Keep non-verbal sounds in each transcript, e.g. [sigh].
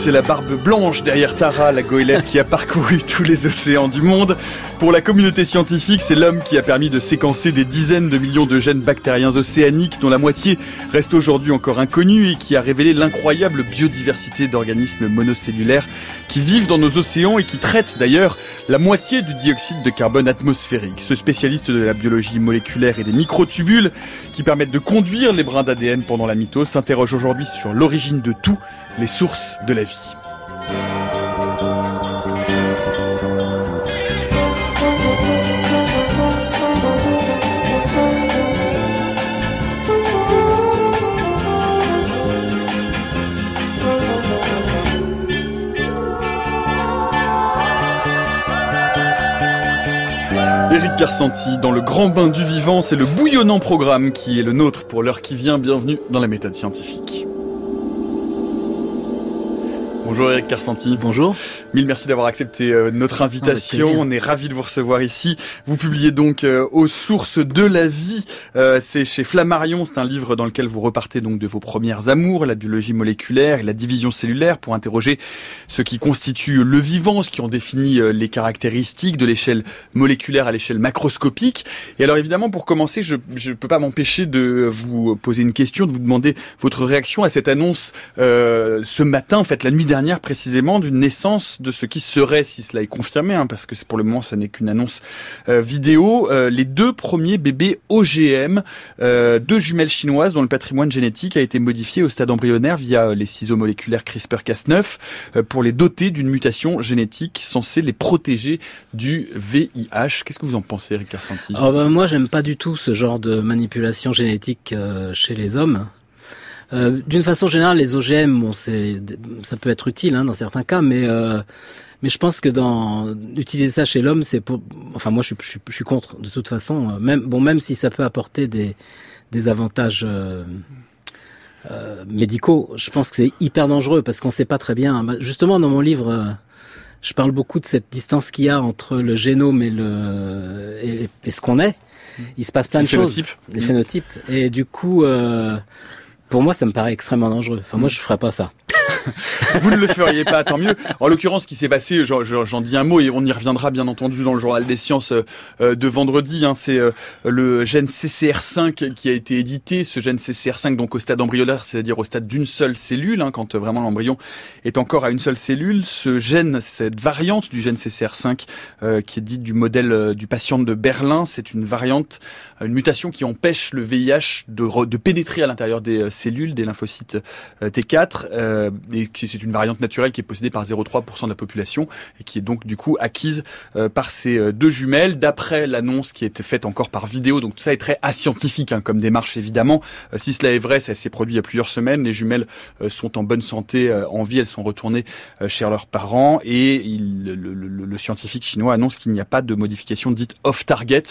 c'est la barbe blanche derrière Tara, la goélette qui a parcouru [laughs] tous les océans du monde. Pour la communauté scientifique, c'est l'homme qui a permis de séquencer des dizaines de millions de gènes bactériens océaniques dont la moitié reste aujourd'hui encore inconnue et qui a révélé l'incroyable biodiversité d'organismes monocellulaires qui vivent dans nos océans et qui traitent d'ailleurs la moitié du dioxyde de carbone atmosphérique. Ce spécialiste de la biologie moléculaire et des microtubules qui permettent de conduire les brins d'ADN pendant la mitose s'interroge aujourd'hui sur l'origine de tout, les sources de la vie. Éric Garsanti, dans le grand bain du vivant, c'est le bouillonnant programme qui est le nôtre pour l'heure qui vient. Bienvenue dans la méthode scientifique. Bonjour Eric Carsanti. Bonjour. Mille merci d'avoir accepté euh, notre invitation. On est ravis de vous recevoir ici. Vous publiez donc euh, aux sources de la vie. Euh, c'est chez Flammarion. C'est un livre dans lequel vous repartez donc de vos premières amours, la biologie moléculaire et la division cellulaire pour interroger ce qui constitue le vivant, ce qui en définit les caractéristiques de l'échelle moléculaire à l'échelle macroscopique. Et alors évidemment, pour commencer, je ne peux pas m'empêcher de vous poser une question, de vous demander votre réaction à cette annonce ce matin, en fait la nuit dernière précisément, d'une naissance de ce qui serait, si cela est confirmé, hein, parce que pour le moment, ce n'est qu'une annonce euh, vidéo, euh, les deux premiers bébés OGM, euh, deux jumelles chinoises dont le patrimoine génétique a été modifié au stade embryonnaire via les ciseaux moléculaires CRISPR-Cas9 pour les doter d'une mutation génétique censée les protéger du VIH. Qu'est-ce que vous en pensez, Eric Carsanti oh ben, Moi, j'aime pas du tout ce genre de manipulation génétique chez les hommes. Euh, d'une façon générale, les OGM, bon, c'est, ça peut être utile hein, dans certains cas, mais euh, mais je pense que dans utiliser ça chez l'homme, c'est pour. Enfin, moi, je, je, je, suis contre de toute façon. Même bon, même si ça peut apporter des des avantages. Euh, euh médicaux, je pense que c'est hyper dangereux parce qu'on sait pas très bien. Justement, dans mon livre, je parle beaucoup de cette distance qu'il y a entre le génome et le et, et ce qu'on est. Il se passe plein de choses, les phénotypes, et du coup, euh, pour moi, ça me paraît extrêmement dangereux. Enfin, moi, je ferais pas ça. [laughs] vous ne le feriez pas, tant mieux. En l'occurrence, ce qui s'est passé, j'en dis un mot et on y reviendra bien entendu dans le journal des sciences euh, de vendredi. Hein, c'est euh, le gène CCR5 qui a été édité. Ce gène CCR5, donc au stade embryonnaire, c'est-à-dire au stade d'une seule cellule, hein, quand vraiment l'embryon est encore à une seule cellule. Ce gène, cette variante du gène CCR5, euh, qui est dite du modèle du patient de Berlin, c'est une variante, une mutation qui empêche le VIH de, de pénétrer à l'intérieur des cellules, des lymphocytes T4 et c'est une variante naturelle qui est possédée par 0,3% de la population et qui est donc du coup acquise euh, par ces euh, deux jumelles. D'après l'annonce qui a été faite encore par vidéo, donc tout ça est très ascientifique hein, comme démarche évidemment. Euh, si cela est vrai, ça s'est produit il y a plusieurs semaines. Les jumelles sont en bonne santé, en vie, elles sont retournées chez leurs parents et il, le, le, le, scientifique chinois annonce qu'il n'y a pas de modification dite off-target,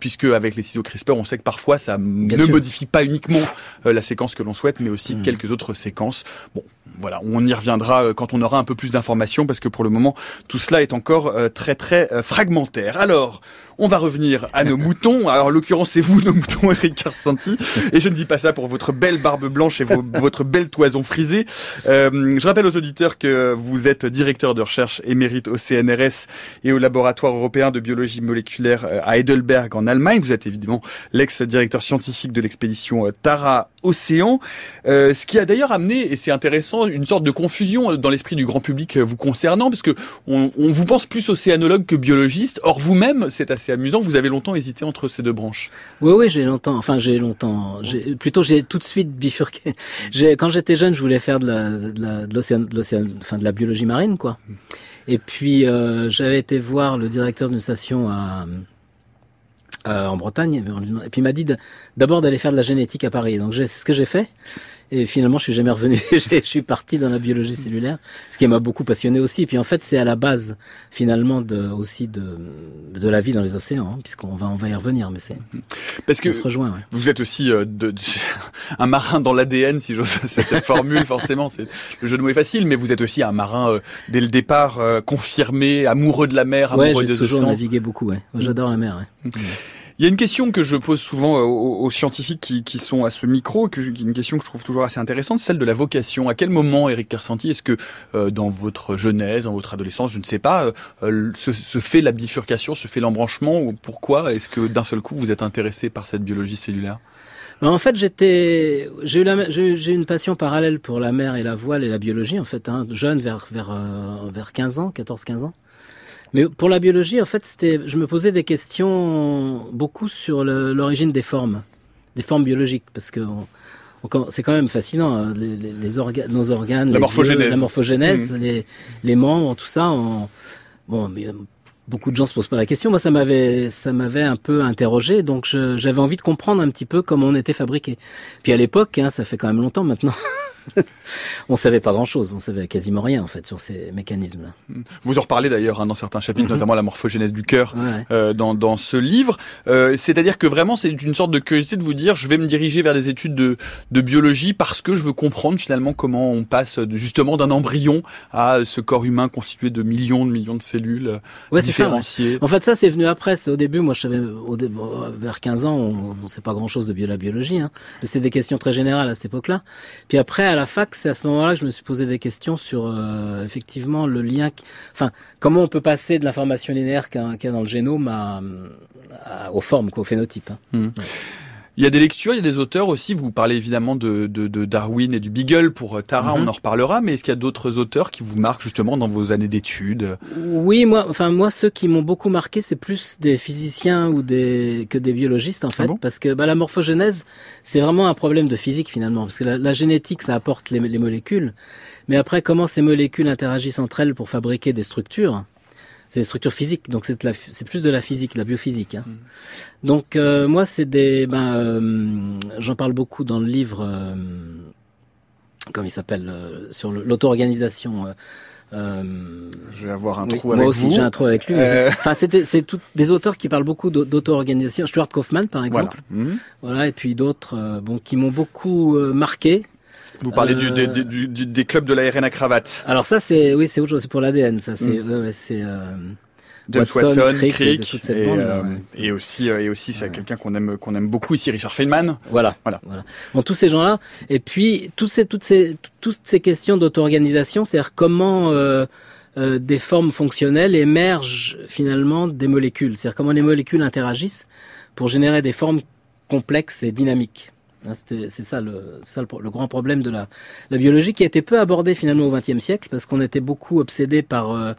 puisque avec les ciseaux CRISPR, on sait que parfois ça ne modifie pas uniquement la séquence que l'on souhaite, mais aussi hmm. quelques autres séquences. Bon, voilà, on y reviendra euh, quand on aura un peu plus d'informations parce que pour le moment, tout cela est encore euh, très très euh, fragmentaire. Alors, on va revenir à nos [laughs] moutons. Alors, en l'occurrence, c'est vous, nos moutons, [laughs] Eric Carsanti. Et je ne dis pas ça pour votre belle barbe blanche et [laughs] votre belle toison frisée. Euh, je rappelle aux auditeurs que vous êtes directeur de recherche émérite au CNRS et au laboratoire européen de biologie moléculaire euh, à Heidelberg en Allemagne. Vous êtes évidemment l'ex-directeur scientifique de l'expédition euh, Tara Océan. Euh, ce qui a d'ailleurs amené, et c'est intéressant, une sorte de confusion dans l'esprit du grand public vous concernant, parce que on, on vous pense plus océanologue que biologiste. Or, vous-même, c'est assez c'est amusant. Vous avez longtemps hésité entre ces deux branches? Oui, oui, j'ai longtemps. Enfin, j'ai longtemps. Plutôt, j'ai tout de suite bifurqué. [laughs] Quand j'étais jeune, je voulais faire de la, de l'océan, de l'océan, enfin de la biologie marine, quoi. Et puis euh, j'avais été voir le directeur d'une station à euh, en Bretagne, et puis il m'a dit d'abord d'aller faire de la génétique à Paris. Donc c'est ce que j'ai fait. Et finalement, je suis jamais revenu. [laughs] je suis parti dans la biologie cellulaire, ce qui m'a beaucoup passionné aussi. Et puis en fait, c'est à la base finalement de, aussi de, de la vie dans les océans, hein, puisqu'on va on va y revenir. Mais c'est parce que se rejoint, vous êtes aussi euh, de, [laughs] un marin dans l'ADN, si j'ose [laughs] cette formule. forcément, c'est le jeu de mots est facile, mais vous êtes aussi un marin euh, dès le départ euh, confirmé, amoureux de la mer, amoureux des océans. Ouais, j'ai toujours navigué beaucoup. Ouais. J'adore la mer. Ouais. Mmh. Il y a une question que je pose souvent aux, scientifiques qui, qui, sont à ce micro, que, une question que je trouve toujours assez intéressante, celle de la vocation. À quel moment, Eric Kersanti, est-ce que dans votre jeunesse, dans votre adolescence, je ne sais pas, se, se, fait la bifurcation, se fait l'embranchement ou Pourquoi est-ce que d'un seul coup vous êtes intéressé par cette biologie cellulaire? Ben, en fait, j'étais, j'ai eu la, j'ai une passion parallèle pour la mer et la voile et la biologie, en fait, hein, jeune, vers vers euh, vers 15 ans, 14-15 ans. Mais pour la biologie, en fait, c'était, je me posais des questions beaucoup sur l'origine des formes, des formes biologiques, parce que c'est quand même fascinant, hein, les, les, nos organes, la morphogénèse, la morphogénèse, mmh. les, les membres, tout ça. bon, mais beaucoup de gens se posent pas la question. Moi, ça m'avait, ça m'avait un peu interrogé, donc j'avais envie de comprendre un petit peu comment on était fabriqué. Puis à l'époque, hein, ça fait quand même longtemps maintenant. [laughs] [laughs] on savait pas grand-chose, on savait quasiment rien en fait sur ces mécanismes. Vous en reparlez d'ailleurs hein, dans certains chapitres, mhm. notamment la morphogénèse du cœur euh, dans, dans ce livre. Euh, C'est-à-dire que vraiment c'est une sorte de curiosité de vous dire je vais me diriger vers des études de, de biologie parce que je veux comprendre finalement comment on passe justement d'un embryon à ce corps humain constitué de millions de millions de cellules ouais, différenciées. Ça, En fait ça c'est venu après. Au début moi je savais au vers 15 ans on ne sait pas grand-chose de la biologie. Hein. C'est des questions très générales à cette époque-là. Puis après à la fac, c'est à ce moment-là que je me suis posé des questions sur euh, effectivement le lien, enfin comment on peut passer de l'information linéaire qu'il y, a dans le génome à, aux formes, quoi, au phénotype. Hein. Mmh. Il y a des lectures, il y a des auteurs aussi. Vous parlez évidemment de, de, de Darwin et du Beagle pour euh, Tara, on mhm. en reparlera. Mais est-ce qu'il y a d'autres auteurs qui vous marquent justement dans vos années d'études? Oui, moi, enfin moi, ceux qui m'ont beaucoup marqué, c'est plus des physiciens ou des que des biologistes en ah fait, parce que bah, la morphogénèse, c'est vraiment un problème de physique finalement, parce que la, génétique, ça apporte les, les molécules, mais après, comment ces molécules interagissent entre elles pour fabriquer des structures? C'est des structures physiques, donc c'est c'est plus de la physique, de la biophysique. Hein. Mm. Donc euh, moi c'est des, ben euh, j'en parle beaucoup dans le livre, euh, comme il s'appelle, sur l'auto-organisation. je vais avoir un trou avec Moi aussi, j'ai un trou avec lui. Enfin, c'était c'est des auteurs qui parlent beaucoup d'auto-organisation. Stuart Kaufman, par exemple. Voilà, mm. voilà et puis d'autres, bon, qui m'ont beaucoup marqué. Vous parlez euh... du, du, des clubs de l'ARN à cravate. Alors ça, c'est oui, c'est autre chose. C'est pour l'ADN. Ça, c'est mm. c'est euh, James Watson, Crick, Crick et, bande, euh, et, aussi euh, et aussi c'est quelqu'un qu'on aime qu'on aime beaucoup ici, Richard Feynman. Voilà, voilà. voilà. Bon, tous ces gens-là. Et puis toutes ces toutes ces toutes ces questions d'auto-organisation, c'est-à-dire comment euh, euh, des formes fonctionnelles émergent finalement des molécules. C'est-à-dire comment les molécules interagissent pour générer des formes complexes et dynamiques. Hein, c'est ça, le, ça le, grand problème de la, la, biologie qui a été peu abordé finalement au XXe siècle parce qu'on était beaucoup obsédé par euh,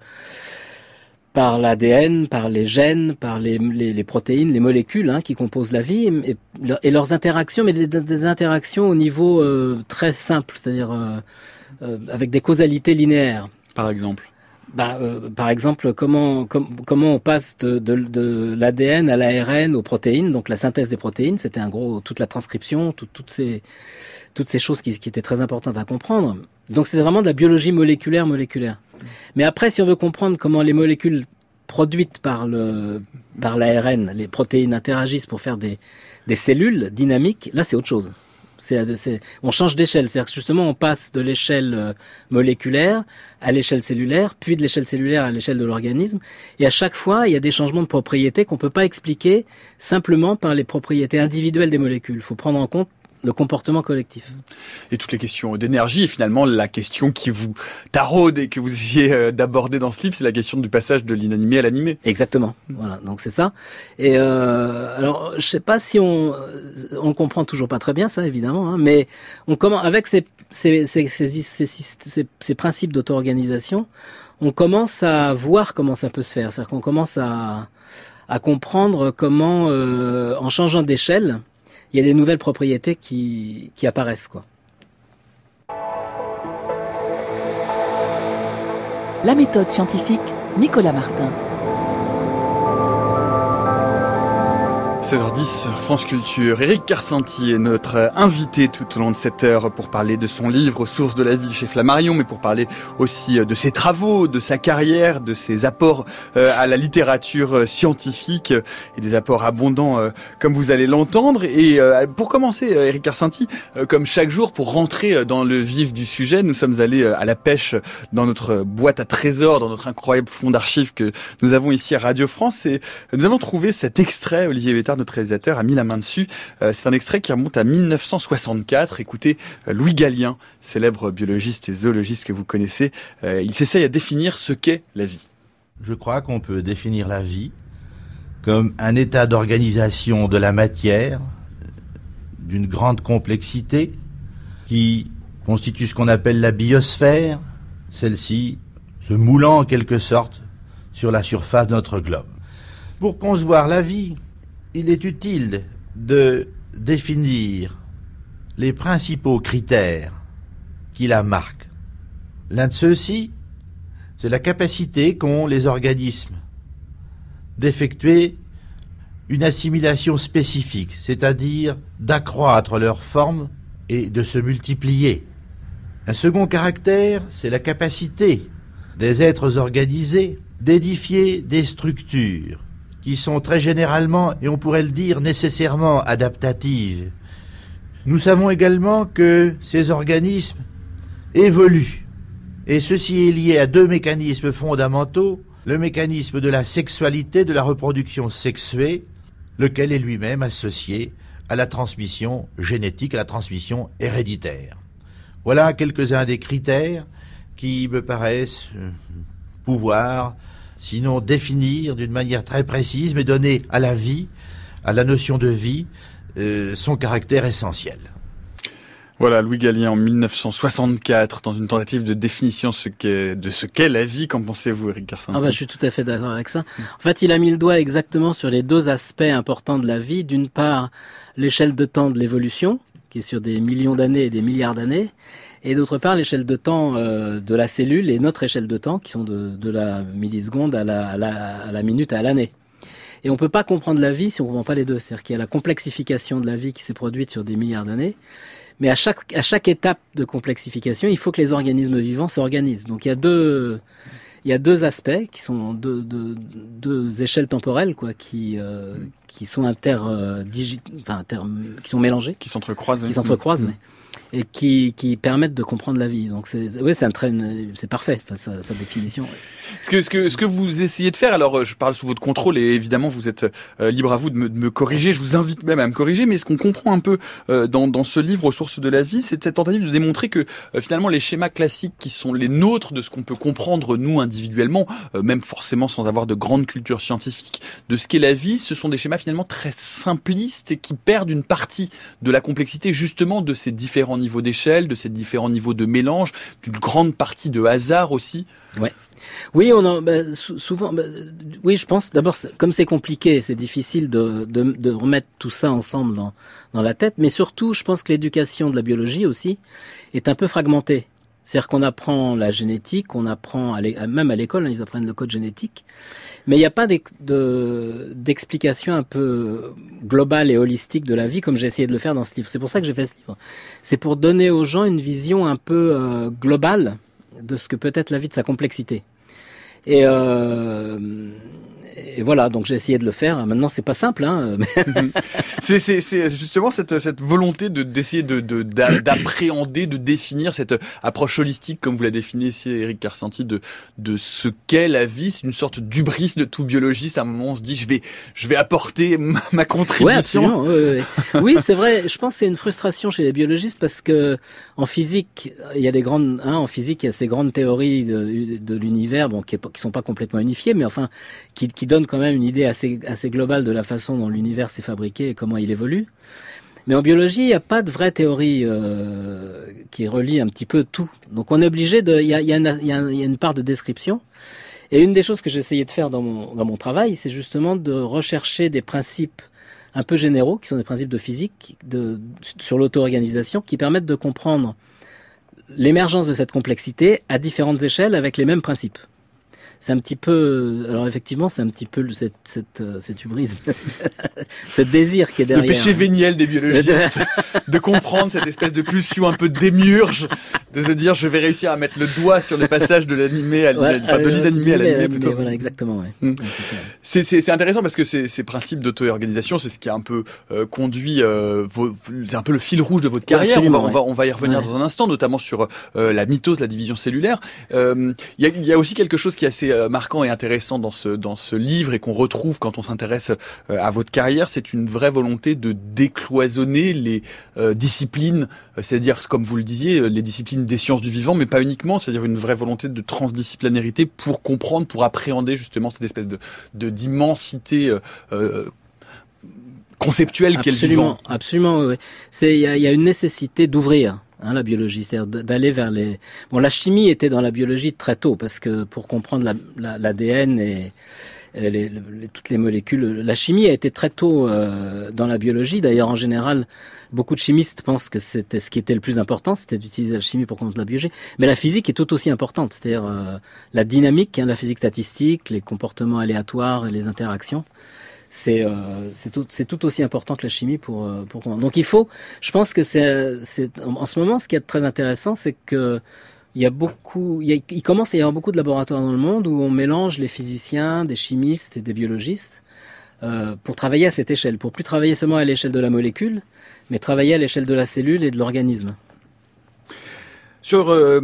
par l'ADN, par les gènes, par les, les, protéines, les molécules hein, qui composent la vie et, leurs interactions, mais des, interactions au niveau euh, très simple, c'est-à-dire euh, avec des causalités linéaires. Par exemple bah, euh, par exemple, comment comment on passe de, de, de l'ADN à l'ARN aux protéines, donc la synthèse des protéines, c'était un gros toute la transcription, toutes ces toutes ces choses qui, qui étaient très importantes à comprendre. Donc c'est vraiment de la biologie moléculaire moléculaire. Mais après, si on veut comprendre comment les molécules produites par le par l'ARN, les protéines interagissent pour faire des des cellules dynamiques, là c'est autre chose. C'est, on change d'échelle, c'est-à-dire que justement on passe de l'échelle euh, moléculaire à l'échelle cellulaire, puis de l'échelle cellulaire à l'échelle de l'organisme, et à chaque fois il y a des changements de propriétés qu'on peut pas expliquer simplement par les propriétés individuelles des molécules. Il faut prendre en compte le comportement collectif. Et toutes les questions d'énergie, finalement la question qui vous taraude et que vous essayez euh, d'aborder dans ce livre, c'est la question du passage de l'inanimé à l'animé. Exactement. Voilà, donc c'est ça. Et euh, alors, je sais pas si on on comprend toujours pas très bien ça, évidemment, hein, mais on commence avec ces ces, ces, ces, ces principes d'auto-organisation, on commence à voir comment ça peut se faire. C'est-à-dire qu'on commence à à comprendre comment, euh, en changeant d'échelle, il y a des nouvelles propriétés qui, apparaissent, quoi. La méthode scientifique, Nicolas Martin. 16h10, France Culture. Eric Carcenti est notre invité tout au long de cette heure pour parler de son livre Sources de la vie chez Flammarion, mais pour parler aussi de ses travaux, de sa carrière, de ses apports euh, à la littérature euh, scientifique et des apports abondants euh, comme vous allez l'entendre. Et pour commencer, Eric Carcenti, comme chaque jour, pour rentrer dans le vif du sujet, nous sommes allés à la pêche dans notre boîte à trésors, dans notre incroyable fond d'archives que nous avons ici à Radio France et nous avons trouvé cet extrait, Olivier Vétard, notre réalisateur a mis la main dessus. c'est un extrait qui remonte à 1964. Écoutez, Louis Gallien, célèbre biologiste et zoologiste que vous connaissez, il s'essaye à définir ce qu'est la vie. Je crois qu'on peut définir la vie comme un état d'organisation de la matière d'une grande complexité qui constitue ce qu'on appelle la biosphère, celle-ci se moulant en quelque sorte sur la surface de notre globe. Pour concevoir la vie, il est utile de définir les principaux critères qui la marquent. L'un de ceux-ci, c'est la capacité qu'ont les organismes d'effectuer une assimilation spécifique, c'est-à-dire d'accroître leur forme et de se multiplier. Un second caractère, c'est la capacité des êtres organisés d'édifier des structures qui sont très généralement, et on pourrait le dire nécessairement, adaptatives. Nous savons également que ces organismes évoluent, et ceci est lié à deux mécanismes fondamentaux, le mécanisme de la sexualité, de la reproduction sexuée, lequel est lui-même associé à la transmission génétique, à la transmission héréditaire. Voilà quelques-uns des critères qui me paraissent euh, pouvoir, sinon définir d'une manière très précise, mais donner à la vie, à la notion de vie, euh, son caractère essentiel. Voilà, Louis Gallien en 1964, dans une tentative de définition de ce qu'est la vie. Qu'en pensez-vous, Eric Garcin ah bah, Je suis tout à fait d'accord avec ça. En fait, il a mis le doigt exactement sur les deux aspects importants de la vie. D'une part, l'échelle de temps de l'évolution, qui est sur des millions d'années et des milliards d'années, et d'autre part l'échelle de temps euh, de la cellule et notre échelle de temps, qui sont de, la milliseconde à la, à la, à la minute à l'année. Et on peut pas comprendre la vie si on ne comprend pas les deux. C'est-à-dire qu'il y a la complexification de la vie qui s'est produite sur des milliards d'années, mais à chaque, à chaque étape de complexification, il faut que les organismes vivants s'organisent. Donc il y a deux, il y a deux aspects qui sont deux, deux, deux échelles temporelles quoi, qui, euh, qui sont inter, euh, enfin, inter, qui sont mélangées, qui s'entrecroisent, qui s'entrecroisent. Mmh et qui, qui permettent de comprendre la vie. Donc c'est oui, c'est c'est parfait, enfin, sa, sa définition. Ce que ce que ce que vous essayez de faire, alors euh, je parle sous votre contrôle et évidemment vous êtes euh, libre à vous de me, de me, corriger. Je vous invite même à me corriger, mais ce qu'on comprend un peu euh, dans dans ce livre Sources de la vie, c'est cette tentative de démontrer que finalement les schémas classiques qui sont les nôtres de ce qu'on peut comprendre nous individuellement, même forcément sans avoir de grande culture scientifique, de ce qu'est la vie, ce sont des schémas finalement très simplistes et qui perdent une partie de la complexité justement de ces différents niveaux d'échelle, de ces différents niveaux de mélange, d'une grande partie de hasard aussi. Ouais. Oui, on en, bah, souvent, bah, oui, je pense d'abord, comme c'est compliqué, c'est difficile de, de, de, remettre tout ça ensemble dans, dans la tête, mais surtout, je pense que l'éducation de la biologie aussi est un peu fragmentée. C'est-à-dire qu'on apprend la génétique, on apprend, même à l'école, hein, ils apprennent le code génétique, mais il n'y a pas d'explication un peu globale et holistique de la vie comme j'ai essayé de le faire dans ce livre. C'est pour ça que j'ai fait ce livre. C'est pour donner aux gens une vision un peu euh, globale de ce que peut être la vie, de sa complexité. Et, euh, et voilà, donc j'ai essayé de le faire. Maintenant, c'est pas simple. Hein, [laughs] c'est, c'est, c'est justement cette, cette volonté de d'essayer de, d'appréhender, de, définir cette approche holistique, comme vous la définissez, Eric Carcenti, de de ce qu'est la vie. C'est une sorte d'ubris de tout biologiste. À un moment, on se dit, je vais je vais apporter ma, contribution. Ouais, oui, c'est vrai. Je pense que c'est une frustration chez les biologistes parce que en physique, il y a des grandes, hein, en physique, il y a ces grandes théories de, de l'univers, bon, qui, qui sont pas complètement unifiées, mais enfin, qui, qui donne quand même une idée assez, assez globale de la façon dont l'univers s'est fabriqué et comment il évolue. Mais en biologie, il n'y a pas de vraie théorie euh, qui relie un petit peu tout. Donc on est obligé de... Il y a, une part de description. Et une des choses que j'ai essayé de faire dans mon, dans mon travail, c'est justement de rechercher des principes un peu généraux, qui sont des principes de physique, sur l'auto-organisation, qui permettent de comprendre l'émergence de cette complexité à différentes échelles avec les mêmes principes c'est un petit peu, alors effectivement, c'est un petit peu cette, cette, euh, cette hubris, [laughs] ce désir qui est derrière. Le péché véniel des biologistes, [laughs] de comprendre cette espèce de pulsion un peu démiurge, de se dire je vais réussir à mettre le doigt sur les passages de l'animé à enfin, de l'inanimé à l'animé plutôt. Voilà, exactement. Ouais. Mm. c'est intéressant parce que ces, ces principes d'auto-organisation, c'est ce qui a un peu euh, conduit, euh, un peu le fil rouge de votre carrière. on, va, on, va, on va y revenir dans un instant, notamment sur euh, la mitose, la division cellulaire. Il y, a, y a aussi quelque chose qui est assez est marquant et intéressant dans ce dans ce livre et qu'on retrouve quand on s'intéresse à votre carrière, c'est une vraie volonté de décloisonner les disciplines, c'est-à-dire comme vous le disiez, les disciplines des sciences du vivant, mais pas uniquement, c'est-à-dire une vraie volonté de transdisciplinarité pour comprendre, pour appréhender justement cette espèce de d'immensité conceptuelle qu'elle vivant. Absolument. C'est il y a, une nécessité d'ouvrir hein, la biologie, c'est-à-dire d'aller vers les. Bon, la chimie était dans la biologie très tôt parce que pour comprendre l'ADN la, et les, toutes les molécules. La chimie a été très tôt euh, dans la biologie. D'ailleurs, en général, beaucoup de chimistes pensent que c'était ce qui était le plus important, c'était d'utiliser la chimie pour comprendre la biologie. Mais la physique est tout aussi importante, c'est-à-dire euh, la dynamique, hein, la physique statistique, les comportements aléatoires et les interactions c'est euh, c'est tout tout aussi important que la chimie pour euh, pour donc il faut je pense que c'est en ce moment ce qui est très intéressant c'est que il y a beaucoup il, il, commence à y avoir beaucoup de laboratoires dans le monde où on mélange les physiciens des chimistes et des biologistes euh, pour travailler à cette échelle pour plus travailler seulement à l'échelle de la molécule mais travailler à l'échelle de la cellule et de l'organisme sur, euh,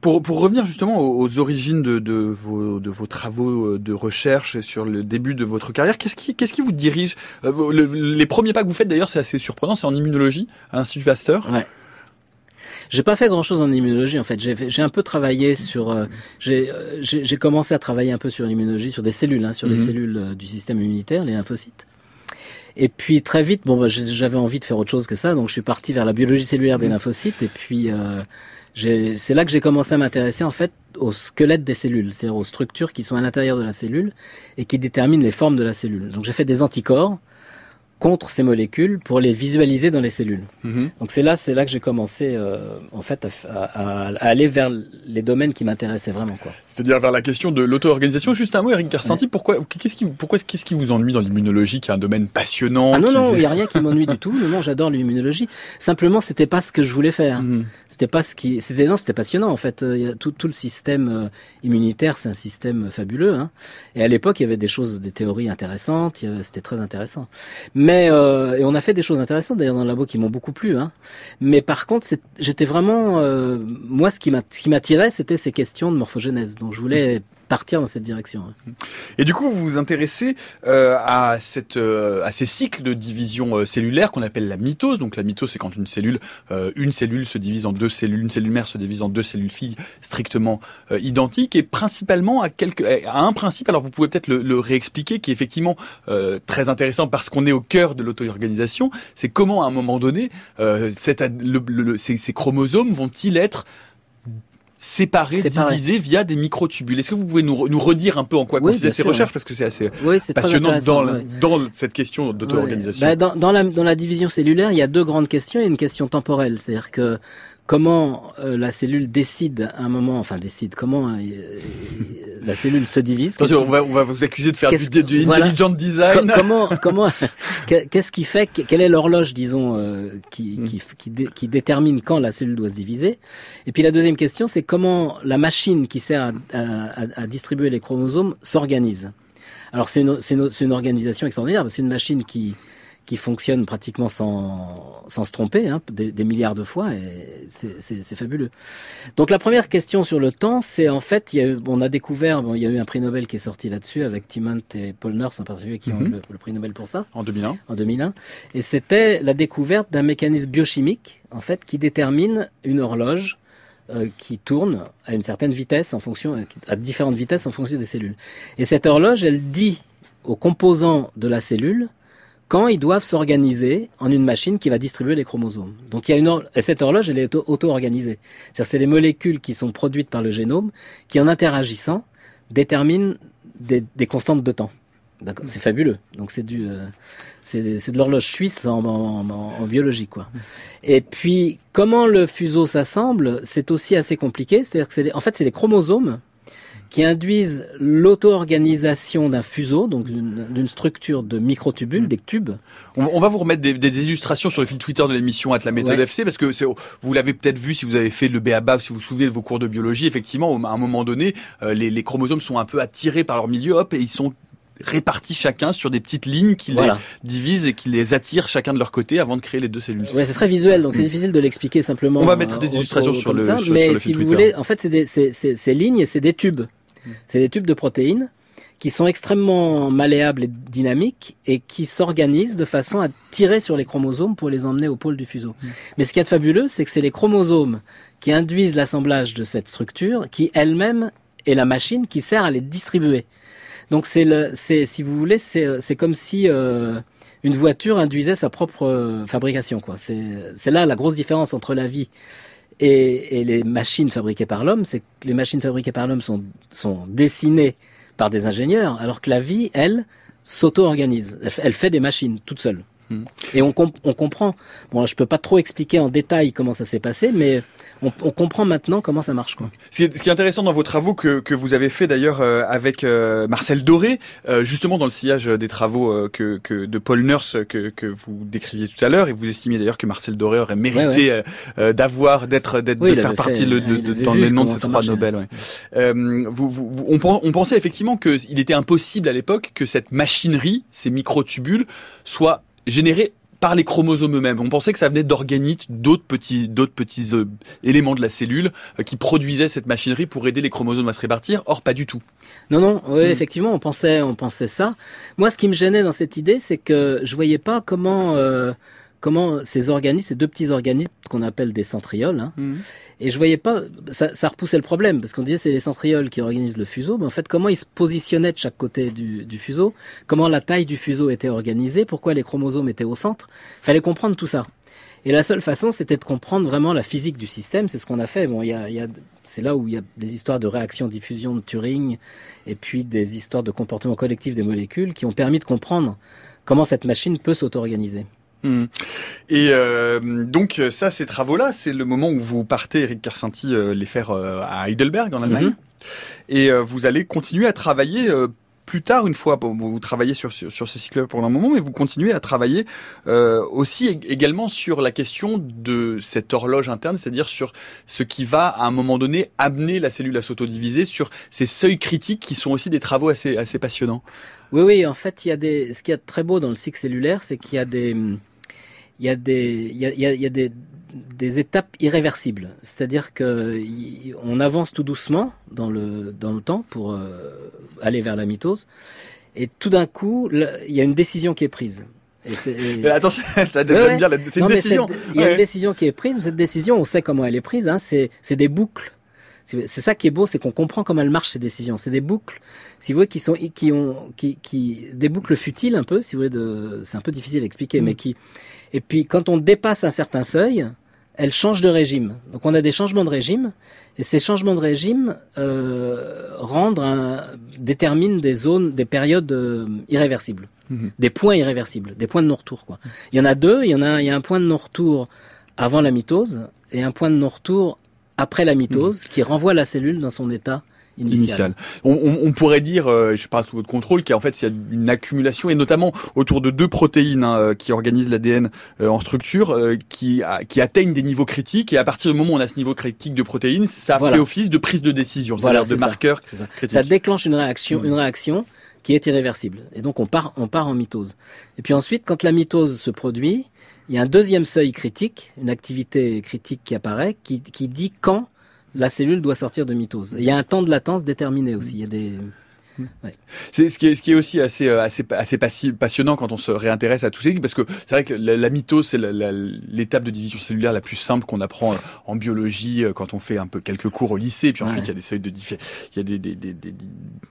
pour, pour revenir justement aux, origines de, de, vos, de vos travaux de recherche et sur le début de votre carrière, qu'est-ce qui, qu'est-ce qui vous dirige? Euh, Les premiers pas que vous faites d'ailleurs, c'est assez surprenant, c'est en immunologie à l'Institut Pasteur. Ouais. J'ai pas fait grand chose en immunologie en fait. J'ai un peu travaillé sur. Euh, j'ai commencé à travailler un peu sur l'immunologie, sur des cellules, hein, sur les mhm. cellules du système immunitaire, les lymphocytes. Et puis très vite, bon, bah, j'avais envie de faire autre chose que ça, donc je suis parti vers la biologie cellulaire des mhm. lymphocytes. Et puis c'est là que j'ai commencé à m'intéresser en fait au squelette des cellules, c'est-à-dire aux structures qui sont à l'intérieur de la cellule et qui déterminent les formes de la cellule. Donc j'ai fait des anticorps contre ces molécules pour les visualiser dans les cellules. Mhm. Donc c'est là, c'est là que j'ai commencé euh, en fait à, à, aller vers les domaines qui m'intéressaient vraiment quoi. C'est-à-dire vers la question de l'auto-organisation. Juste un mot, Eric Kersenti, pourquoi qu'est-ce qui pourquoi qu'est-ce qui vous ennuie dans l'immunologie, qui est un domaine passionnant Ah non non, il y a rien qui m'ennuie du tout. Non, j'adore l'immunologie. Simplement, c'était pas ce que je voulais faire. Mhm. C'était pas ce qui, c'était non, c'était passionnant en fait. Il y a tout, tout le système euh, immunitaire, c'est un système fabuleux. Hein. Et à l'époque, il y avait des choses, des théories intéressantes. C'était très intéressant. Mais euh, et on a fait des choses intéressantes d'ailleurs dans le labo qui m'ont beaucoup plu. Hein. Mais par contre, j'étais vraiment euh, moi ce qui m'attirait, c'était ces questions de morphogénèse. Donc je voulais partir dans cette direction. Et du coup, vous vous intéressez euh, à cette euh, à ces cycles de division euh, cellulaire qu'on appelle la mitose. Donc la mitose, c'est quand une cellule euh, une cellule se divise en deux cellules, une cellule mère se divise en deux cellules filles strictement euh, identiques et principalement à quelque à un principe. Alors vous pouvez peut-être le, le, réexpliquer, qui est effectivement très intéressant parce qu'on est au cœur de l'auto-organisation. C'est comment à un moment donné cette, le, ces, ces chromosomes vont-ils être séparés, divisés via des microtubules. Est-ce que vous pouvez nous, nous redire un peu en quoi consistent ces recherches? Parce que c'est assez passionnant dans, dans cette question d'auto-organisation. Bah, dans, dans, la, dans la division cellulaire, il y a deux grandes questions. Il y a une question temporelle, c'est-à-dire que comment euh, la cellule décide à un moment, enfin décide, comment euh, la cellule se divise? Attention, on va, on va vous accuser de faire du, du intelligent design. comment, [laughs] comment, qu'est-ce qui fait, quelle est l'horloge, disons, euh, qui, qui, qui, qui, détermine quand la cellule doit se diviser? Et puis la deuxième question, c'est comment la machine qui sert à, à, à distribuer les chromosomes s'organise? Alors c'est une, une, une, organisation extraordinaire, c'est une machine qui qui fonctionne pratiquement sans, sans se tromper, hein, des, des, milliards de fois, et c'est fabuleux. Donc la première question sur le temps, c'est en fait, il y a, on a découvert, bon, il y a eu un prix Nobel qui est sorti là-dessus, avec Timont et Paul Nurse en particulier, qui ont mhm. le, prix Nobel pour ça. En 2001. En 2001. Et c'était la découverte d'un mécanisme biochimique, en fait, qui détermine une horloge euh, qui tourne à une certaine vitesse en fonction, à différentes vitesses en fonction des cellules. Et cette horloge, elle dit aux composants de la cellule quand ils doivent s'organiser en une machine qui va distribuer les chromosomes. Donc il y a une et cette horloge elle est auto-organisée. C'est-à-dire c'est les molécules qui sont produites par le génome qui en interagissant déterminent des, constantes de temps. D'accord, c'est fabuleux. Donc c'est du euh, c'est de l'horloge suisse en, biologie quoi. Et puis comment le fuseau s'assemble, c'est aussi assez compliqué. C'est-à-dire que en fait c'est les chromosomes qui induisent l'auto-organisation d'un fuseau, donc d'une structure de microtubules, mm. des tubes. On, va vous remettre des, des, illustrations sur le fil Twitter de l'émission à la méthode FC, parce que vous l'avez peut-être vu si vous avez fait le BABA, si vous vous souvenez de vos cours de biologie, effectivement, à un moment donné, euh, les, les chromosomes sont un peu attirés par leur milieu, hop, et ils sont répartis chacun sur des petites lignes qui les divisent et qui les attirent chacun de leur côté avant de créer les deux cellules. Ouais, c'est très visuel, donc c'est mm. difficile de l'expliquer simplement. On va mettre des illustrations sur, le, ça, mais si vous voulez, en fait, c'est ces lignes c'est des tubes. C'est des tubes de protéines qui sont extrêmement malléables et dynamiques et qui s'organisent de façon à tirer sur les chromosomes pour les emmener au pôle du fuseau. Mais ce qui est fabuleux, c'est que c'est les chromosomes qui induisent l'assemblage de cette structure qui elle-même est la machine qui sert à les distribuer. Donc c'est le, c'est si vous voulez, c'est c'est comme si euh, une voiture induisait sa propre euh, fabrication quoi. C'est c'est là la grosse différence entre la vie et, et les machines fabriquées par l'homme, c'est que les machines fabriquées par l'homme sont sont dessinées par des ingénieurs, alors que la vie, elle, s'auto-organise. Elle, elle fait des machines toute seule. Hmm. Et on, comp- on comprend. Bon, je peux pas trop expliquer en détail comment ça s'est passé, mais on, on comprend maintenant comment ça marche, quoi. Ce qui, est, ce qui est intéressant dans vos travaux que, que vous avez fait d'ailleurs euh, avec euh, Marcel Doré, euh, justement dans le sillage des travaux euh, que, que de Paul Nurse que, que vous décriviez tout à l'heure, et vous estimiez d'ailleurs que Marcel Doré aurait mérité d'avoir d'être d'être Oui, de faire partie fait, de, de- dans vu les noms de ces trois. Nobel. Ouais. Euh, vous, vous- on pensait effectivement qu'il était impossible à l'époque que cette machinerie, ces microtubules, soient générés par les chromosomes eux-mêmes. On pensait que ça venait d'organites, d'autres petits, d'autres petits euh, éléments de la cellule euh, qui produisaient cette machinerie pour aider les chromosomes à se répartir. Or, pas du tout. Non, non, oui, Mm. effectivement, on pensait, on pensait ça. Moi, ce qui me gênait dans cette idée, c'est que je voyais pas comment, euh, comment ces organismes, ces deux petits organismes qu'on appelle des centrioles, hein, et je voyais pas, ça, ça repoussait le problème, parce qu'on disait c'est les centrioles qui organisent le fuseau, mais en fait, comment ils se positionnaient de chaque côté du, du fuseau, comment la taille du fuseau était organisée, pourquoi les chromosomes étaient au centre, fallait comprendre tout ça. Et la seule façon, c'était de comprendre vraiment la physique du système. C'est ce qu'on a fait. Bon, il y a, y a, c'est là où il y a des histoires de réaction-diffusion de Turing, et puis des histoires de comportement collectif des molécules qui ont permis de comprendre comment cette machine peut s'auto-organiser. Hmm. Et euh, donc ça, ces travaux-là, c'est le moment où vous partez, Eric Kersinti, euh, les faire euh, à Heidelberg en Allemagne, Mhm. et vous allez continuer à travailler. plus tard, une fois, vous travaillez sur, sur, sur ces cycles pendant un moment, mais vous continuez à travailler euh, aussi ég- également sur la question de cette horloge interne, c'est-à-dire sur ce qui va, à un moment donné, amener la cellule à s'autodiviser, sur ces seuils critiques qui sont aussi des travaux assez, assez passionnants. Oui, oui, en fait, il y a des, ce qui est très beau dans le cycle cellulaire, c'est qu'il y a des, il y a des, il y a, il y a, des, des étapes irréversibles. C'est-à-dire que on avance tout doucement dans le, dans le temps pour euh, aller vers la mitose. Et tout d'un coup, il y a une décision qui est prise. Et c'est- et- Mais attention, [laughs] ça j'aime ouais. bien, la- c'est une décision. Il y a Ouais. une décision qui est prise, cette décision, on sait comment elle est prise. Hein, c'est c'est des boucles. C'est c'est ça qui est beau, c'est qu'on comprend comment elles marchent ces décisions. C'est des boucles, si vous voulez, qui sont qui ont qui qui des boucles futiles un peu, si vous voulez. De c'est un peu difficile à expliquer, Mm. mais qui et puis quand on dépasse un certain seuil, elles changent de régime. Donc on a des changements de régime, et ces changements de régime euh, rendent un, déterminent des zones, des périodes euh, irréversibles, Mhm. des points irréversibles, des points de non-retour. Quoi. Il y en a deux. Il y en a, un- il y a un point de non-retour avant la mitose et un point de non-retour après la mitose qui renvoie la cellule dans son état initial. initial. On, on- on pourrait dire, euh, je parle sous votre contrôle, qu'en fait, il y a une accumulation, et notamment autour de deux protéines hein, euh, qui organisent l'ADN euh, en structure, euh, qui, a- qui atteignent des niveaux critiques, et à partir du moment où on a ce niveau critique de protéines, ça Voilà. fait office de prise de décision, Voilà, de ça. marqueur ça. critique. Ça déclenche une réaction, une réaction qui est irréversible. Et donc on part, on part en mitose. Et puis ensuite, quand la mitose se produit, il y a un deuxième seuil critique, une activité critique qui apparaît, qui, qui dit quand la cellule doit sortir de mitose. Il y a un temps de latence déterminé aussi. Il y a des C'est ce qui est, ce qui est aussi assez, euh, assez, assez passi- passionnant quand on se réintéresse à tous ces parce que c'est vrai que la, la mitose c'est l'étape de division cellulaire la plus simple qu'on apprend euh, en biologie euh, quand on fait un peu quelques cours au lycée. Puis ensuite Ouais. il y a des seuils de il y a des, des, des, des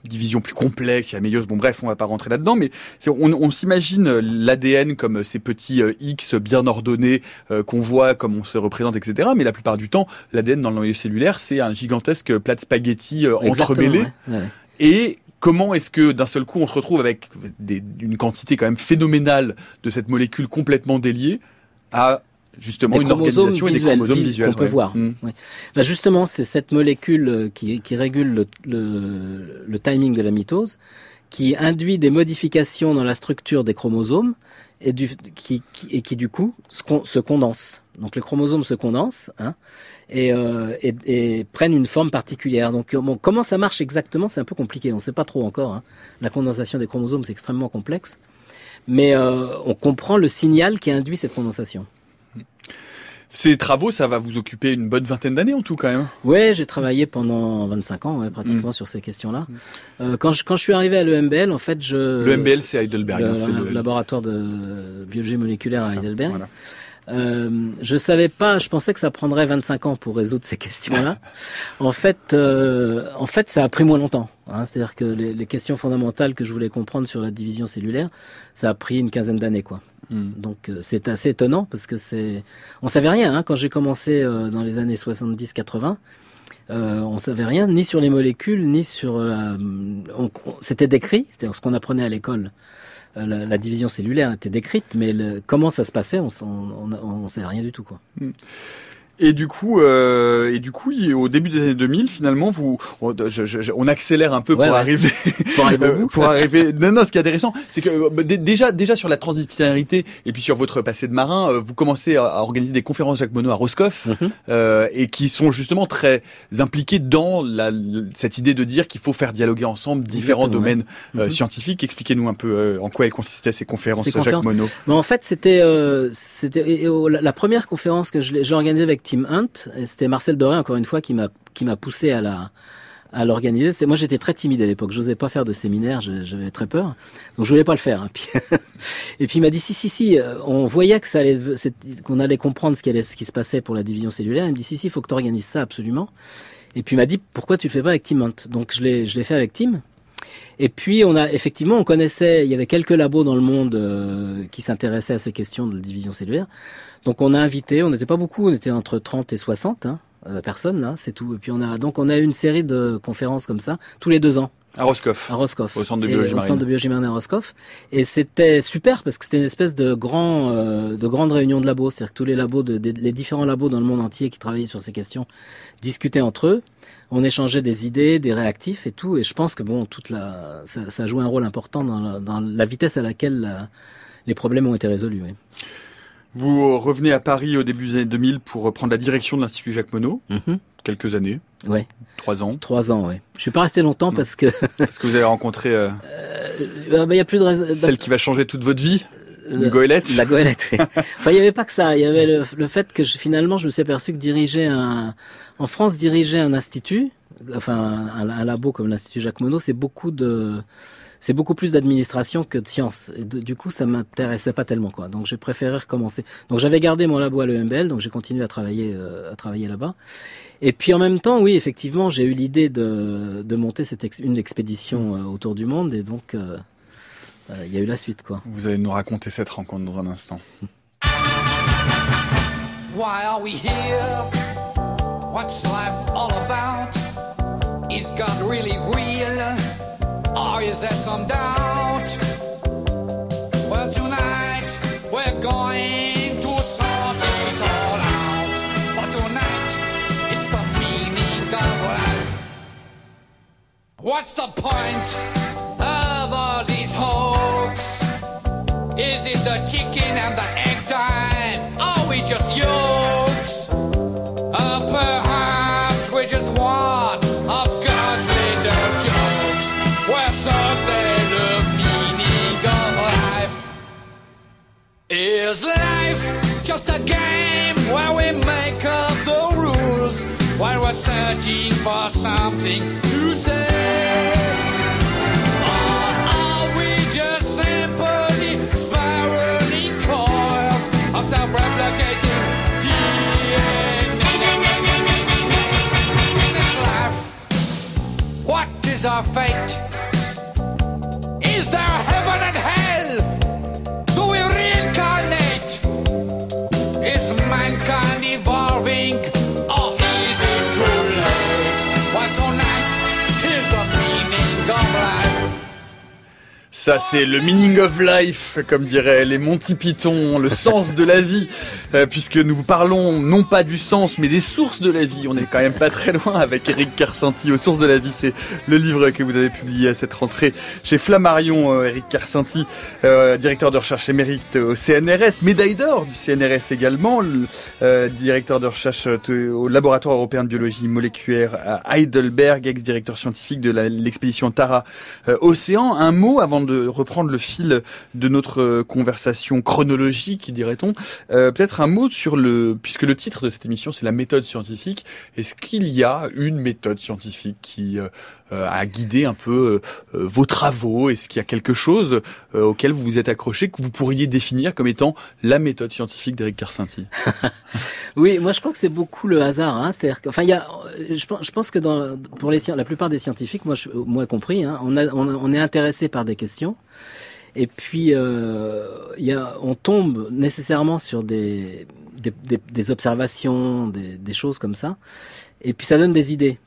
divisions plus complexes, il y a méiose. Bon bref, on va pas rentrer là-dedans, mais on, on s'imagine l'ADN comme ces petits X bien ordonnés euh, qu'on voit comme on se représente, etc. Mais la plupart du temps, l'ADN dans le noyau cellulaire c'est un gigantesque plat de spaghettis euh, entremêlé. ouais, ouais. Et comment est-ce que d'un seul coup on se retrouve avec des- une quantité quand même phénoménale de cette molécule complètement déliée à justement Des une organisation et des visuels, chromosomes vis- visuels qu'on peut ouais. voir. Mm. Bah justement, c'est cette molécule euh, qui, qui régule le, le, le timing de la mitose, qui induit des modifications dans la structure des chromosomes et, du, qui, qui- et qui du coup se, con- se condensent. Donc les chromosomes se condensent hein, et, euh, et, et prennent une forme particulière. Donc euh, bon, comment ça marche exactement, c'est un peu compliqué. On ne sait pas trop encore. hein. La condensation des chromosomes, c'est extrêmement complexe. Mais euh, on comprend le signal qui induit cette condensation. Ces travaux, ça va vous occuper une bonne vingtaine d'années en tout quand même. Ouais, j'ai travaillé pendant 25 ans, ouais, pratiquement, mm. sur ces questions-là. Euh, quand, je, quand je suis arrivé à l'EMBL, en fait, je... L'EMBL, c'est Heidelberg. Le, hein, c'est le laboratoire de biologie moléculaire à Heidelberg. Voilà. Euh, je savais pas, je pensais que ça prendrait 25 ans pour résoudre ces questions-là. [laughs] en fait, euh, en fait, ça a pris moins longtemps. Hein. C'est-à-dire que les, les, questions fondamentales que je voulais comprendre sur la division cellulaire, ça a pris une quinzaine d'années, quoi. Hmm. Donc euh, c'est assez étonnant parce que c'est, on savait rien hein, quand j'ai commencé euh, dans les années 70-80. Euh, on savait rien ni sur les molécules ni sur la. C'était décrit, c'est-à-dire ce qu'on apprenait à l'école la, la, division cellulaire était décrite, mais le, comment ça se passait, on ne sait rien du tout. Quoi. Et du coup, euh, et du coup, au début des années 2000, finalement, vous, on, je, je, on accélère un peu [laughs] pour arriver, pour arriver, pour [laughs] arriver. Non, non, ce qui est intéressant, c'est que euh, déjà, déjà sur la transdisciplinarité et puis sur votre passé de marin, euh, vous commencez à, organiser des conférences Jacques Monod à Roscoff, mhm. euh, et qui sont justement très impliqués dans la, cette idée de dire qu'il faut faire dialoguer ensemble différents domaines euh, mhm. scientifiques. Expliquez-nous un peu en quoi elles consistaient ces conférences ces Jacques Monod. Mais en fait, c'était, c'était la première conférence que j'ai organisée avec Team Hunt. C'était Marcel Doré, encore une fois, qui m'a poussé à la à l'organiser. C'est moi j'étais très timide à l'époque, j'osais pas faire de séminaire, j'avais très peur, donc je voulais pas le faire. Hein. [laughs] et puis il m'a dit si si si, euh, on voyait que ça allait, qu'on allait comprendre ce qui allait, ce qui se passait pour la division cellulaire. Il me dit si si, il faut que tu organises ça absolument. Et puis il m'a dit pourquoi tu le fais pas avec Tim Hunt? Donc je l'ai je l'ai fait avec Tim. Et puis on a effectivement on connaissait, il y avait quelques labos dans le monde euh, qui s'intéressaient à ces questions de la division cellulaire. Donc on a invité, on n'était pas beaucoup, on était entre 30 et 60 hein, euh, personnes là, c'est tout. Et puis on a donc on a eu une série de conférences comme ça tous les deux ans. À Roscoff. À Roscoff. Au centre de biologie marine. Au centre de biologie marine à Roscoff. Et c'était super parce que c'était une espèce de grand, euh, de grande réunion de labos. C'est-à-dire que tous les labos, de, les différents labos dans le monde entier qui travaillaient sur ces questions discutaient entre eux. On échangeait des idées, des réactifs et tout. Et je pense que bon, toute la, ça, ça joue un rôle important dans la, dans la vitesse à laquelle les problèmes ont été résolus. Oui. Vous revenez à Paris au début des années 2000 pour prendre la direction de l'Institut Jacques Monod. Mhm. Quelques années. Ouais. Trois ans. Trois ans, oui. Je suis pas resté longtemps parce que. parce que vous avez rencontré. Euh... Euh, bah, y a plus de raison. Celle qui va changer toute votre vie. Le, Une goélette. La goélette. Oui. [laughs] enfin, il y avait pas que ça. Il y avait le, le fait que je, finalement, je me suis aperçu que diriger un, en France, diriger un institut, enfin un, un labo comme l'Institut Jacques Monod, c'est beaucoup de c'est beaucoup plus d'administration que de science. Et du coup, ça m'intéressait pas tellement, quoi. Donc, j'ai préféré recommencer. Donc, j'avais gardé mon labo à l'EMBL, donc j'ai continué à travailler, euh, à travailler là-bas. Et puis, en même temps, oui, effectivement, j'ai eu l'idée de, de monter cette une expédition euh, autour du monde, et donc, euh, il y a eu la suite, quoi. Vous allez nous raconter cette rencontre dans un instant. Why are we here? What's life all about? Is God really real? Or is there some doubt? Well, tonight we're going to sort it all out. For tonight, it's the meaning of life. What's the point? Hoax? Is it the chicken and the egg time? Are we just yolks? Or perhaps we're just one of God's little jokes. Well, so say the meaning of life. Is life just a game where we make up the rules while we're searching for something to say? Is our fate? Is there a Ça, c'est le meaning of life, comme diraient les Monty Python, le sens de la vie, euh, puisque nous parlons non pas du sens, mais des sources de la vie. On est quand même pas très loin avec Eric Carcenti. Aux sources de la vie, c'est le livre que vous avez publié à cette rentrée chez Flammarion, euh, Eric Carcenti, euh, directeur de recherche émérite au CNRS, médaille d'or du CNRS également, le, directeur de recherche au laboratoire européen de biologie moléculaire à Heidelberg, ex-directeur scientifique de l'expédition Tara Océan. Un mot avant de reprendre le fil de notre euh, conversation chronologique, dirait-on, euh, peut-être un mot sur le, puisque le titre de cette émission c'est la méthode scientifique. Est-ce qu'il y a une méthode scientifique qui euh, a guidé un peu euh, vos travaux Est-ce qu'il y a quelque chose euh, auquel vous vous êtes accroché que vous pourriez définir comme étant la méthode scientifique d'Éric Carcinti [laughs] Oui, moi je crois que c'est beaucoup le hasard. Hein. C'est-à-dire enfin, il y a, je pense, que dans, pour les, la plupart des scientifiques, moi, je, moi compris, hein, on, a, on, on est intéressé par des questions. Et puis, euh, y a, on tombe nécessairement sur des, des, des, des observations, des, des choses comme ça. Et puis, ça donne des idées.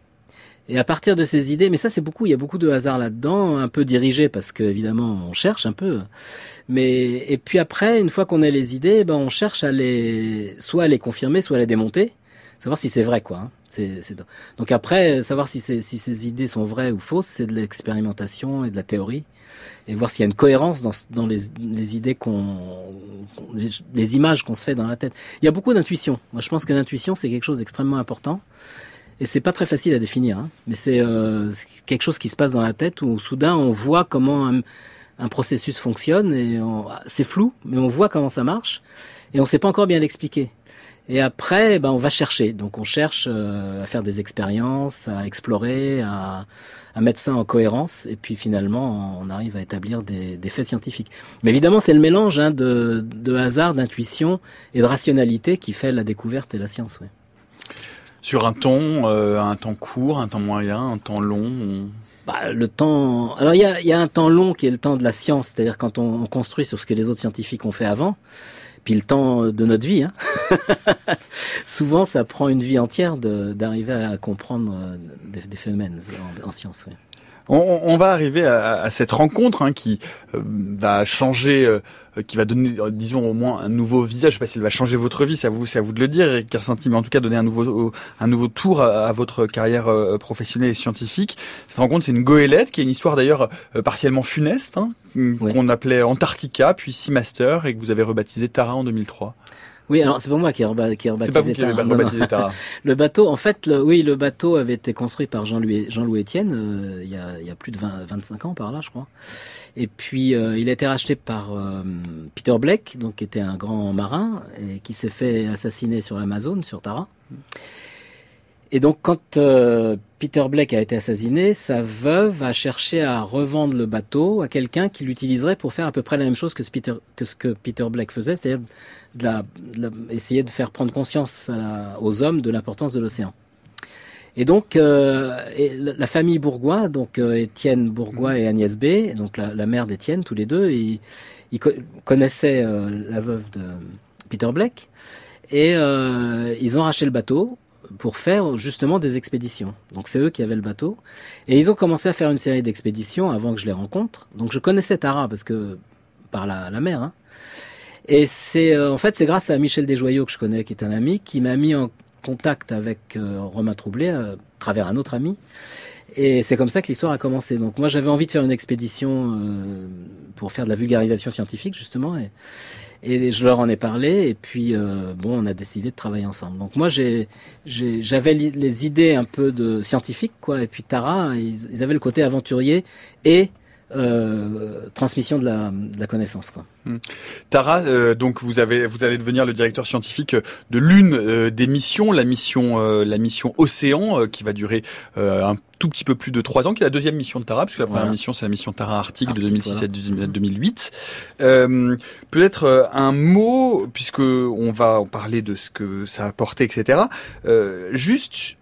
Et à partir de ces idées, mais ça c'est beaucoup, il y a beaucoup de hasard là-dedans, un peu dirigé parce que évidemment on cherche un peu. Mais et puis après, une fois qu'on a les idées, ben on cherche à les soit à les confirmer, soit à les démonter, savoir si c'est vrai quoi. hein. Donc après, savoir si, ces idées sont vraies ou fausses, c'est de l'expérimentation et de la théorie, et voir s'il y a une cohérence dans, les, idées qu'on- les, les images qu'on se fait dans la tête. Il y a beaucoup d'intuition. Moi, je pense que l'intuition c'est quelque chose d'extrêmement important. Et c'est pas très facile à définir, hein. mais c'est euh, quelque chose qui se passe dans la tête où soudain on voit comment un, un processus fonctionne et c'est flou, mais on voit comment ça marche et on sait pas encore bien l'expliquer. Et après, ben on va chercher. Donc on cherche euh, à faire des expériences, à explorer, à, à mettre ça en cohérence, et puis finalement on arrive à établir des, des faits scientifiques. Mais évidemment, c'est le mélange hein, de, de hasard, d'intuition et de rationalité qui fait la découverte et la science. Ouais. Sur un temps, euh, un temps court, un temps moyen, un temps long on- Bah, le temps. Alors il y a, y a un temps long qui est le temps de la science, c'est-à-dire quand on, on construit sur ce que les autres scientifiques ont fait avant, puis le temps de notre vie. Hein. [laughs] Souvent, ça prend une vie entière d'arriver à comprendre euh, des, des phénomènes en, en science. oui. On, on va arriver à, à cette rencontre hein, qui euh, va changer, euh, qui va donner, disons au moins un nouveau visage. Je sais pas s'il va changer votre vie, c'est à vous, c'est à vous de le dire, Eric Kersinti, mais en tout cas donner un nouveau, un nouveau tour à, à votre carrière euh, professionnelle et scientifique. Cette rencontre, c'est une goélette qui est une histoire d'ailleurs euh, partiellement funeste, hein, qu'on appelait Antarctica, puis Seamaster, et que vous avez rebaptisé Tara en 2003. Oui, alors c'est pas moi qui ai, reba- qui ai C'est rebaptisé pas vous qui avez non, rebaptisé Tara. [laughs] Le bateau, en fait, le, oui, le bateau avait été construit par Jean-Louis Jean-Louis Etienne euh, il, y a, il y a plus de 20, 25 ans par là, je crois. Et puis euh, il a été racheté par euh, Peter Blake, donc qui était un grand marin et qui s'est fait assassiner sur l'Amazone, sur Tara. Et donc quand euh, Peter Blake a été assassiné, sa veuve a cherché à revendre le bateau à quelqu'un qui l'utiliserait pour faire à peu près la même chose que ce, Peter, que, ce que Peter Blake faisait, c'est-à-dire de essayer de faire prendre conscience aux hommes de l'importance de l'océan. Et donc, euh, la, famille Bourgois, donc euh, Étienne Bourgois et Agnès B, donc la, mère d'Étienne, tous les deux, ils, ils co- connaissaient la veuve de Peter Blake, et ils ont racheté le bateau pour faire justement des expéditions. Donc c'est eux qui avaient le bateau, et ils ont commencé à faire une série d'expéditions avant que je les rencontre. Donc je connaissais Tara parce que par la, mer, hein. Et c'est euh, en fait c'est grâce à Michel Desjoyaux que je connais, qui est un ami, qui m'a mis en contact avec euh, Romain Troublé à travers un autre ami. Et c'est comme ça que l'histoire a commencé. Donc moi j'avais envie de faire une expédition euh, pour faire de la vulgarisation scientifique justement, et, je leur en ai parlé. Et puis euh, bon, on a décidé de travailler ensemble. Donc moi j'avais les idées un peu de scientifique quoi, et puis Tara ils, avaient le côté aventurier et euh, transmission de la, connaissance quoi. Tara, euh, donc vous avez, vous allez devenir le directeur scientifique de l'une des missions, la mission, la mission Océan, qui va durer un tout petit peu plus de trois ans, qui est la deuxième mission de Tara, puisque la première Voilà. mission c'est la mission Tara Arctique, de Arctique, 2006 à 2008. Euh, Peut-être euh, un mot, puisque on va en parler de ce que ça a apporté, etc. Euh, juste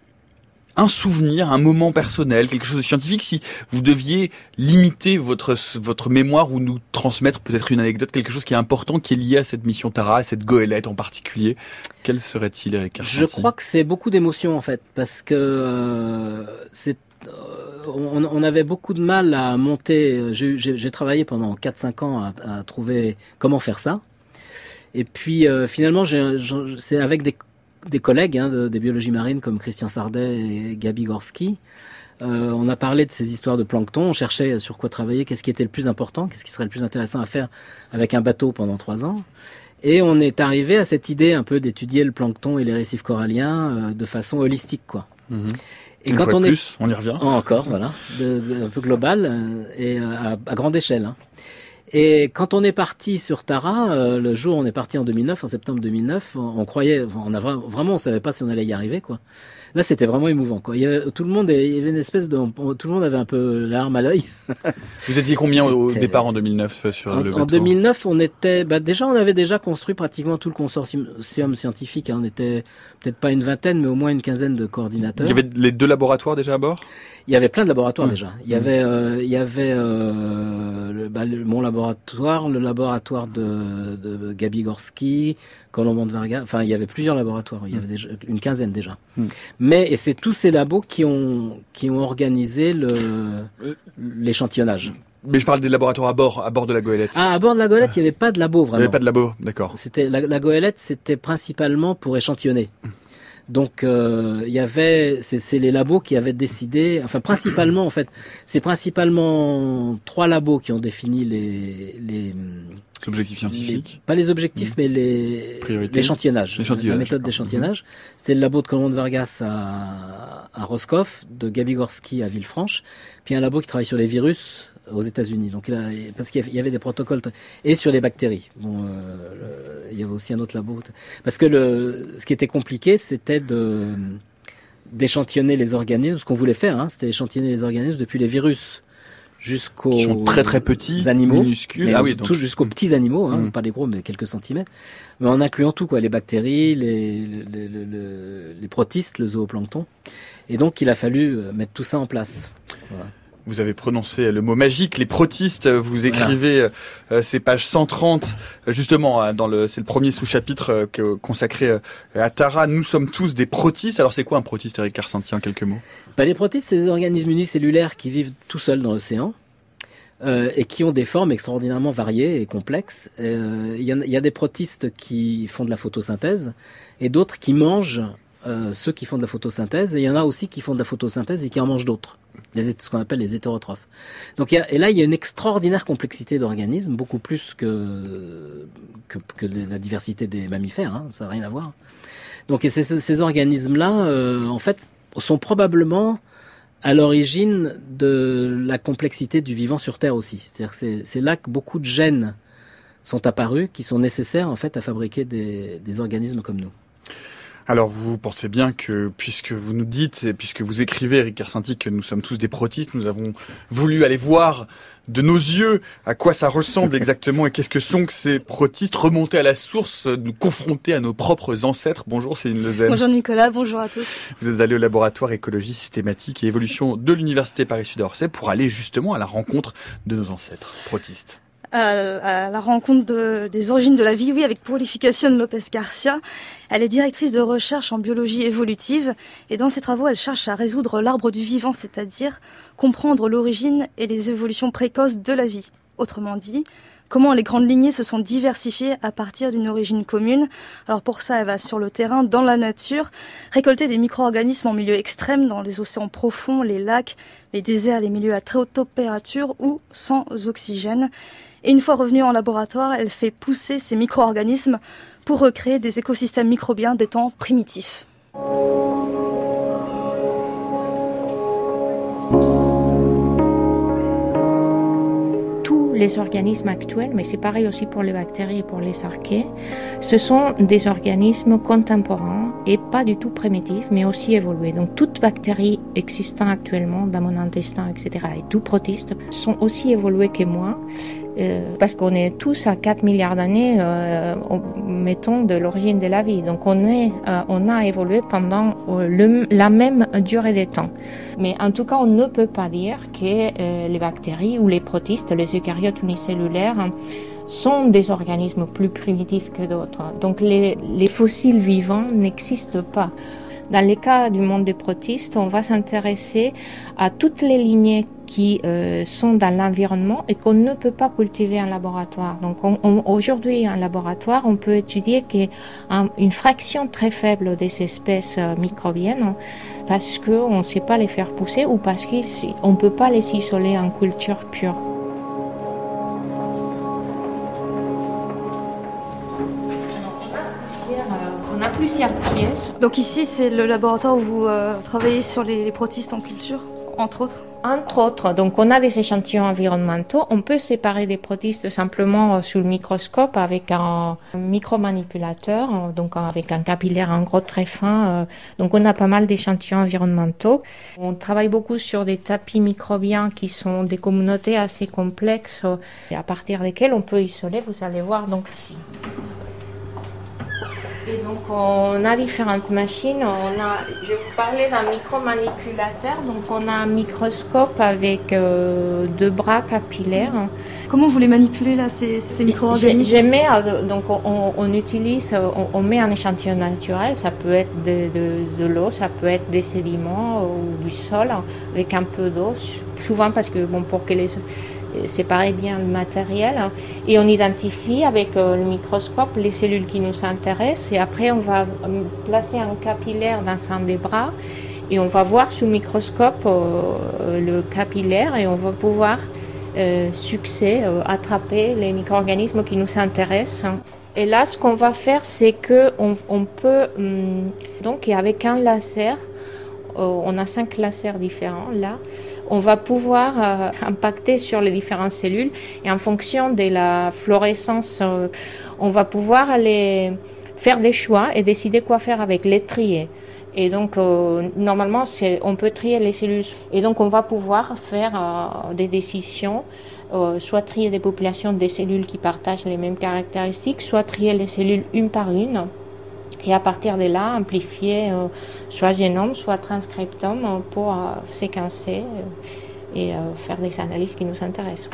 un souvenir, un moment personnel, quelque chose de scientifique, si vous deviez limiter votre, votre mémoire ou nous transmettre peut-être une anecdote, quelque chose qui est important, qui est lié à cette mission Tara, à cette goélette en particulier, quel serait-il, Eric Je crois que c'est beaucoup d'émotions en fait, parce que euh, c'est on, on avait beaucoup de mal à monter. J'ai j'ai- travaillé pendant 4-5 ans à, trouver comment faire ça. Et puis euh, finalement, c'est avec des, collègues hein, de, des biologies marines comme Christian Sardet et Gabi Gorski. Euh, on a parlé de ces histoires de plancton, on cherchait sur quoi travailler, qu'est-ce qui était le plus important, qu'est-ce qui serait le plus intéressant à faire avec un bateau pendant trois ans. Et on est arrivé à cette idée un peu d'étudier le plancton et les récifs coralliens euh, de façon holistique, quoi. Mhm. Et Une quand on est plus, on y revient. Oh, encore, voilà, de- de- un peu global euh, et euh, à, à grande échelle. hein. Et quand on est parti sur Tara, euh, le jour où on est parti en 2009, en septembre 2009, on, on croyait, on a vra- vraiment, on savait pas si on allait y arriver, quoi. Là, c'était vraiment émouvant, quoi. Il y avait, tout le monde, il y avait une espèce de, on- tout le monde avait un peu larme à l'œil. [laughs] Vous étiez combien au départ en 2009 euh, sur En, le en bateau 2009, on était, bah, déjà, on avait déjà construit pratiquement tout le consortium scientifique. hein. On était peut-être pas une vingtaine, mais au moins une quinzaine de coordinateurs. Il y avait les deux laboratoires déjà à bord? Il y avait plein de laboratoires Ouais. déjà. Il y avait, euh, il y avait euh, le, bah, le- mon laboratoire, le laboratoire de, de Gabi Gorski, Colombo de Varga. Enfin, il y avait plusieurs laboratoires. Il y avait déjà une quinzaine déjà. Mm. Mais et c'est tous ces labos qui ont qui ont organisé le Euh. l'échantillonnage. Mais je parle des laboratoires à bord, à bord de la goélette. Ah, à bord de la Goélette, il n'y avait pas de labo Il n'y vraiment. avait pas de labo, d'accord. C'était la, la goélette, c'était principalement pour échantillonner. Donc euh, il y avait, c'est les labos qui avaient décidé, enfin principalement en fait, c'est principalement trois labos qui ont défini les les, Objectif les- scientifique. pas les objectifs mais les Priorités. l'échantillonnage, la méthode d'échantillonnage. C'est le labo de Colombo de Vargas à, à Roscoff, de Gabigorski à Villefranche, puis un labo qui travaille sur les virus aux États-Unis. Donc là, parce qu'il y avait- des protocoles et sur les bactéries. Bon, euh, le- il y avait aussi un autre labo parce que le ce qui était compliqué, c'était de d'échantillonner les organismes. Ce qu'on voulait faire, hein, c'était échantillonner les organismes depuis les virus jusqu'aux Qui sont très très petits, animaux. minuscules. Ah oui, donc jusqu'aux petits animaux, hein, Mm. pas les gros, mais quelques centimètres. Mais en incluant tout, quoi, les bactéries, les, les, les, les- les protistes, le zooplancton. Et donc, il a fallu euh, mettre tout ça en place. Vous avez prononcé le mot magique, les protistes. Vous écrivez euh, ces pages 130, euh, justement, hein, dans le, c'est le premier sous-chapitre euh, consacré euh, à Tara. Nous sommes tous des protistes. Alors, c'est quoi un protiste, Eric Carcenti, en quelques mots? Bah, les protistes, c'est des organismes unicellulaires qui vivent tout seuls dans l'océan. euh, et qui ont des formes extraordinairement variées et complexes. Euh, y, il y a des protistes qui font de la photosynthèse et d'autres qui mangent euh, ceux qui font de la photosynthèse. Et il y en a aussi qui font de la photosynthèse et qui en mangent d'autres, les, ce qu'on appelle les hétérotrophes. Donc, il y a, et là, il y a une extraordinaire complexité d'organismes, beaucoup plus que, que, que la diversité des mammifères. Hein, ça n'a rien à voir. Donc, et ces, ces- organismes-là, euh, en fait, sont probablement à l'origine de la complexité du vivant sur Terre aussi. C'est-à-dire que c'est, c'est là que beaucoup de gènes sont apparus qui sont nécessaires en fait à fabriquer des, des organismes comme nous. Alors, vous pensez bien que, puisque vous nous dites, et puisque vous écrivez, Eric Carcenti, que nous sommes tous des protistes, nous avons voulu aller voir de nos yeux à quoi ça ressemble [laughs] exactement et qu'est-ce que sont que ces protistes, remonter à la source, nous confronter à nos propres ancêtres. Bonjour, c'est une Lezen. Bonjour Nicolas, bonjour à tous. Vous êtes allé au laboratoire écologie systématique et évolution de l'Université Paris-Sud Orsay pour aller justement à la rencontre de nos ancêtres protistes. À, la rencontre de- des origines de la vie, oui, avec Purification Lopez Garcia. Elle est directrice de recherche en biologie évolutive et dans ses travaux, elle cherche à résoudre l'arbre du vivant, c'est-à-dire comprendre l'origine et les évolutions précoces de la vie. Autrement dit, comment les grandes lignées se sont diversifiées à partir d'une origine commune. Alors pour ça, elle va sur le terrain, dans la nature, récolter des micro-organismes en milieu extrême, dans les océans profonds, les lacs, les déserts, les milieux à très haute température ou sans oxygène. Et une fois revenue en laboratoire, elle fait pousser ces micro-organismes pour recréer des écosystèmes microbiens des temps primitifs. tous les organismes actuels, mais c'est pareil aussi pour les bactéries et pour les archées, ce sont des organismes contemporains et pas du tout primitifs, mais aussi évolués. Donc toutes bactéries existant actuellement dans mon intestin, etc., et tout protistes sont aussi évolués que moi, parce qu'on est tous à 4 milliards d'années, euh, mettons, de l'origine de la vie. Donc on, est, euh, a évolué pendant euh, la même durée de temps. Mais en tout cas, on ne peut pas dire que euh, les bactéries ou les protistes, les eucaryotes unicellulaires, sont des organismes plus primitifs que d'autres. Donc les fossiles vivants n'existent pas. Dans le cas du monde des protistes, on va s'intéresser à toutes les lignées qui euh, sont dans l'environnement et qu'on ne peut pas cultiver en laboratoire. Donc on- on- aujourd'hui en laboratoire, on peut étudier qu'une fraction très faible des espèces euh, microbiennes hein, parce qu'on ne sait pas les faire pousser ou parce qu'on ne peut pas les isoler en culture pure. Plusieurs pièces. Donc ici, c'est le laboratoire où vous euh, travaillez sur les, les protistes en culture, entre autres Entre autres, donc on a des échantillons environnementaux. On peut séparer des protistes simplement euh, sous le microscope avec un micromanipulateur, euh, donc avec un capillaire en gros très fin. Donc on a pas mal d'échantillons environnementaux. On travaille beaucoup sur des tapis microbiens qui sont des communautés assez complexes et à partir desquelles on peut isoler. Vous allez voir donc ici. On a différentes machines. On a, je vais vous parler d'un micromanipulateur. Donc on a un microscope avec euh, deux bras capillaires. Comment vous les manipulez là, ces, ces micro-organismes euh, donc on, on utilise, euh, on, on met un échantillon naturel. Ça peut être de, de, de l'eau, ça peut être des sédiments ou du sol avec un peu d'eau. Souvent parce que bon pour que les séparer bien le matériel et on identifie avec euh, le microscope les cellules qui nous intéressent et après on va euh, placer un capillaire dans un des bras et on va voir sous le microscope euh, le capillaire et on va pouvoir succès attraper les micro-organismes qui nous intéressent. Et là, ce qu'on va faire, c'est que on, on peut hum, donc avec un laser, on a cinq lasers différents là, on va pouvoir euh, impacter sur les différentes cellules et en fonction de la fluorescence, euh, on va pouvoir les faire des choix et décider quoi faire avec les trier. Et donc, euh, normalement, on peut trier les cellules. Et donc, on va pouvoir faire des décisions, soit trier des populations des cellules qui partagent les mêmes caractéristiques, soit trier les cellules une par une. Et à partir de là, amplifier euh, soit génome, soit transcriptome euh, pour euh, séquencer euh, et faire des analyses qui nous intéressent.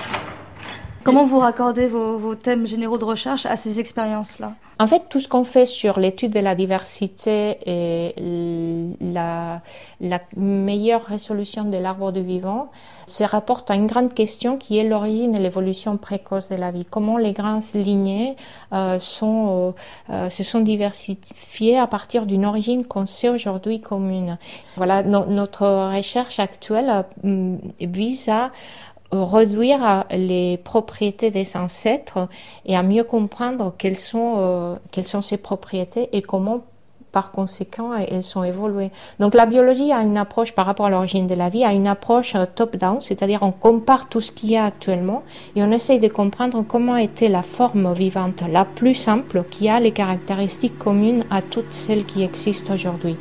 Comment vous raccordez vos, thèmes généraux de recherche à ces expériences-là? En fait, tout ce qu'on fait sur l'étude de la diversité et la, meilleure résolution de l'arbre du vivant se rapporte à une grande question qui est l'origine et l'évolution précoce de la vie. Comment les grandes lignées euh, euh, euh, se sont diversifiées à partir d'une origine qu'on sait aujourd'hui commune. Voilà, no- notre recherche actuelle vise à réduire les propriétés des ancêtres et à mieux comprendre quelles sont, euh, quelles sont ces propriétés et comment par conséquent elles sont évoluées. Donc la biologie a une approche par rapport à l'origine de la vie, a une approche euh, top-down, c'est-à-dire on compare tout ce qu'il y a actuellement et on essaye de comprendre comment était la forme vivante la plus simple qui a les caractéristiques communes à toutes celles qui existent aujourd'hui.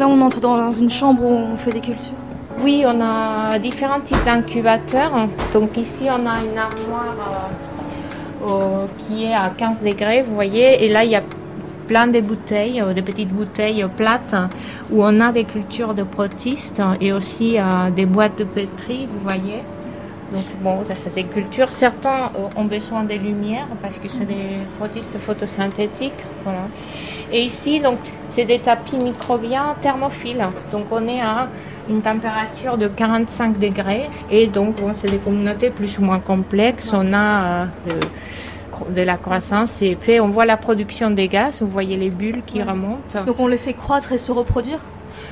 Là, on entre dans une chambre où on fait des cultures. Oui, on a différents types d'incubateurs. Donc ici, on a une armoire euh, qui est à 15 degrés, vous voyez. Et là, il y a plein de bouteilles, euh, de petites bouteilles plates où on a des cultures de protistes et aussi euh, des boîtes de pétri, vous voyez. Donc bon, c'est des cultures. Certains ont besoin de lumière parce que c'est des protistes photosynthétiques. Voilà. Et ici, donc, c'est des tapis microbiens thermophiles. Donc on est à une température de 45 degrés et donc bon, c'est des communautés plus ou moins complexes. On a euh, de, de la croissance et puis on voit la production des gaz. Vous voyez les bulles qui remontent. Donc on les fait croître et se reproduire?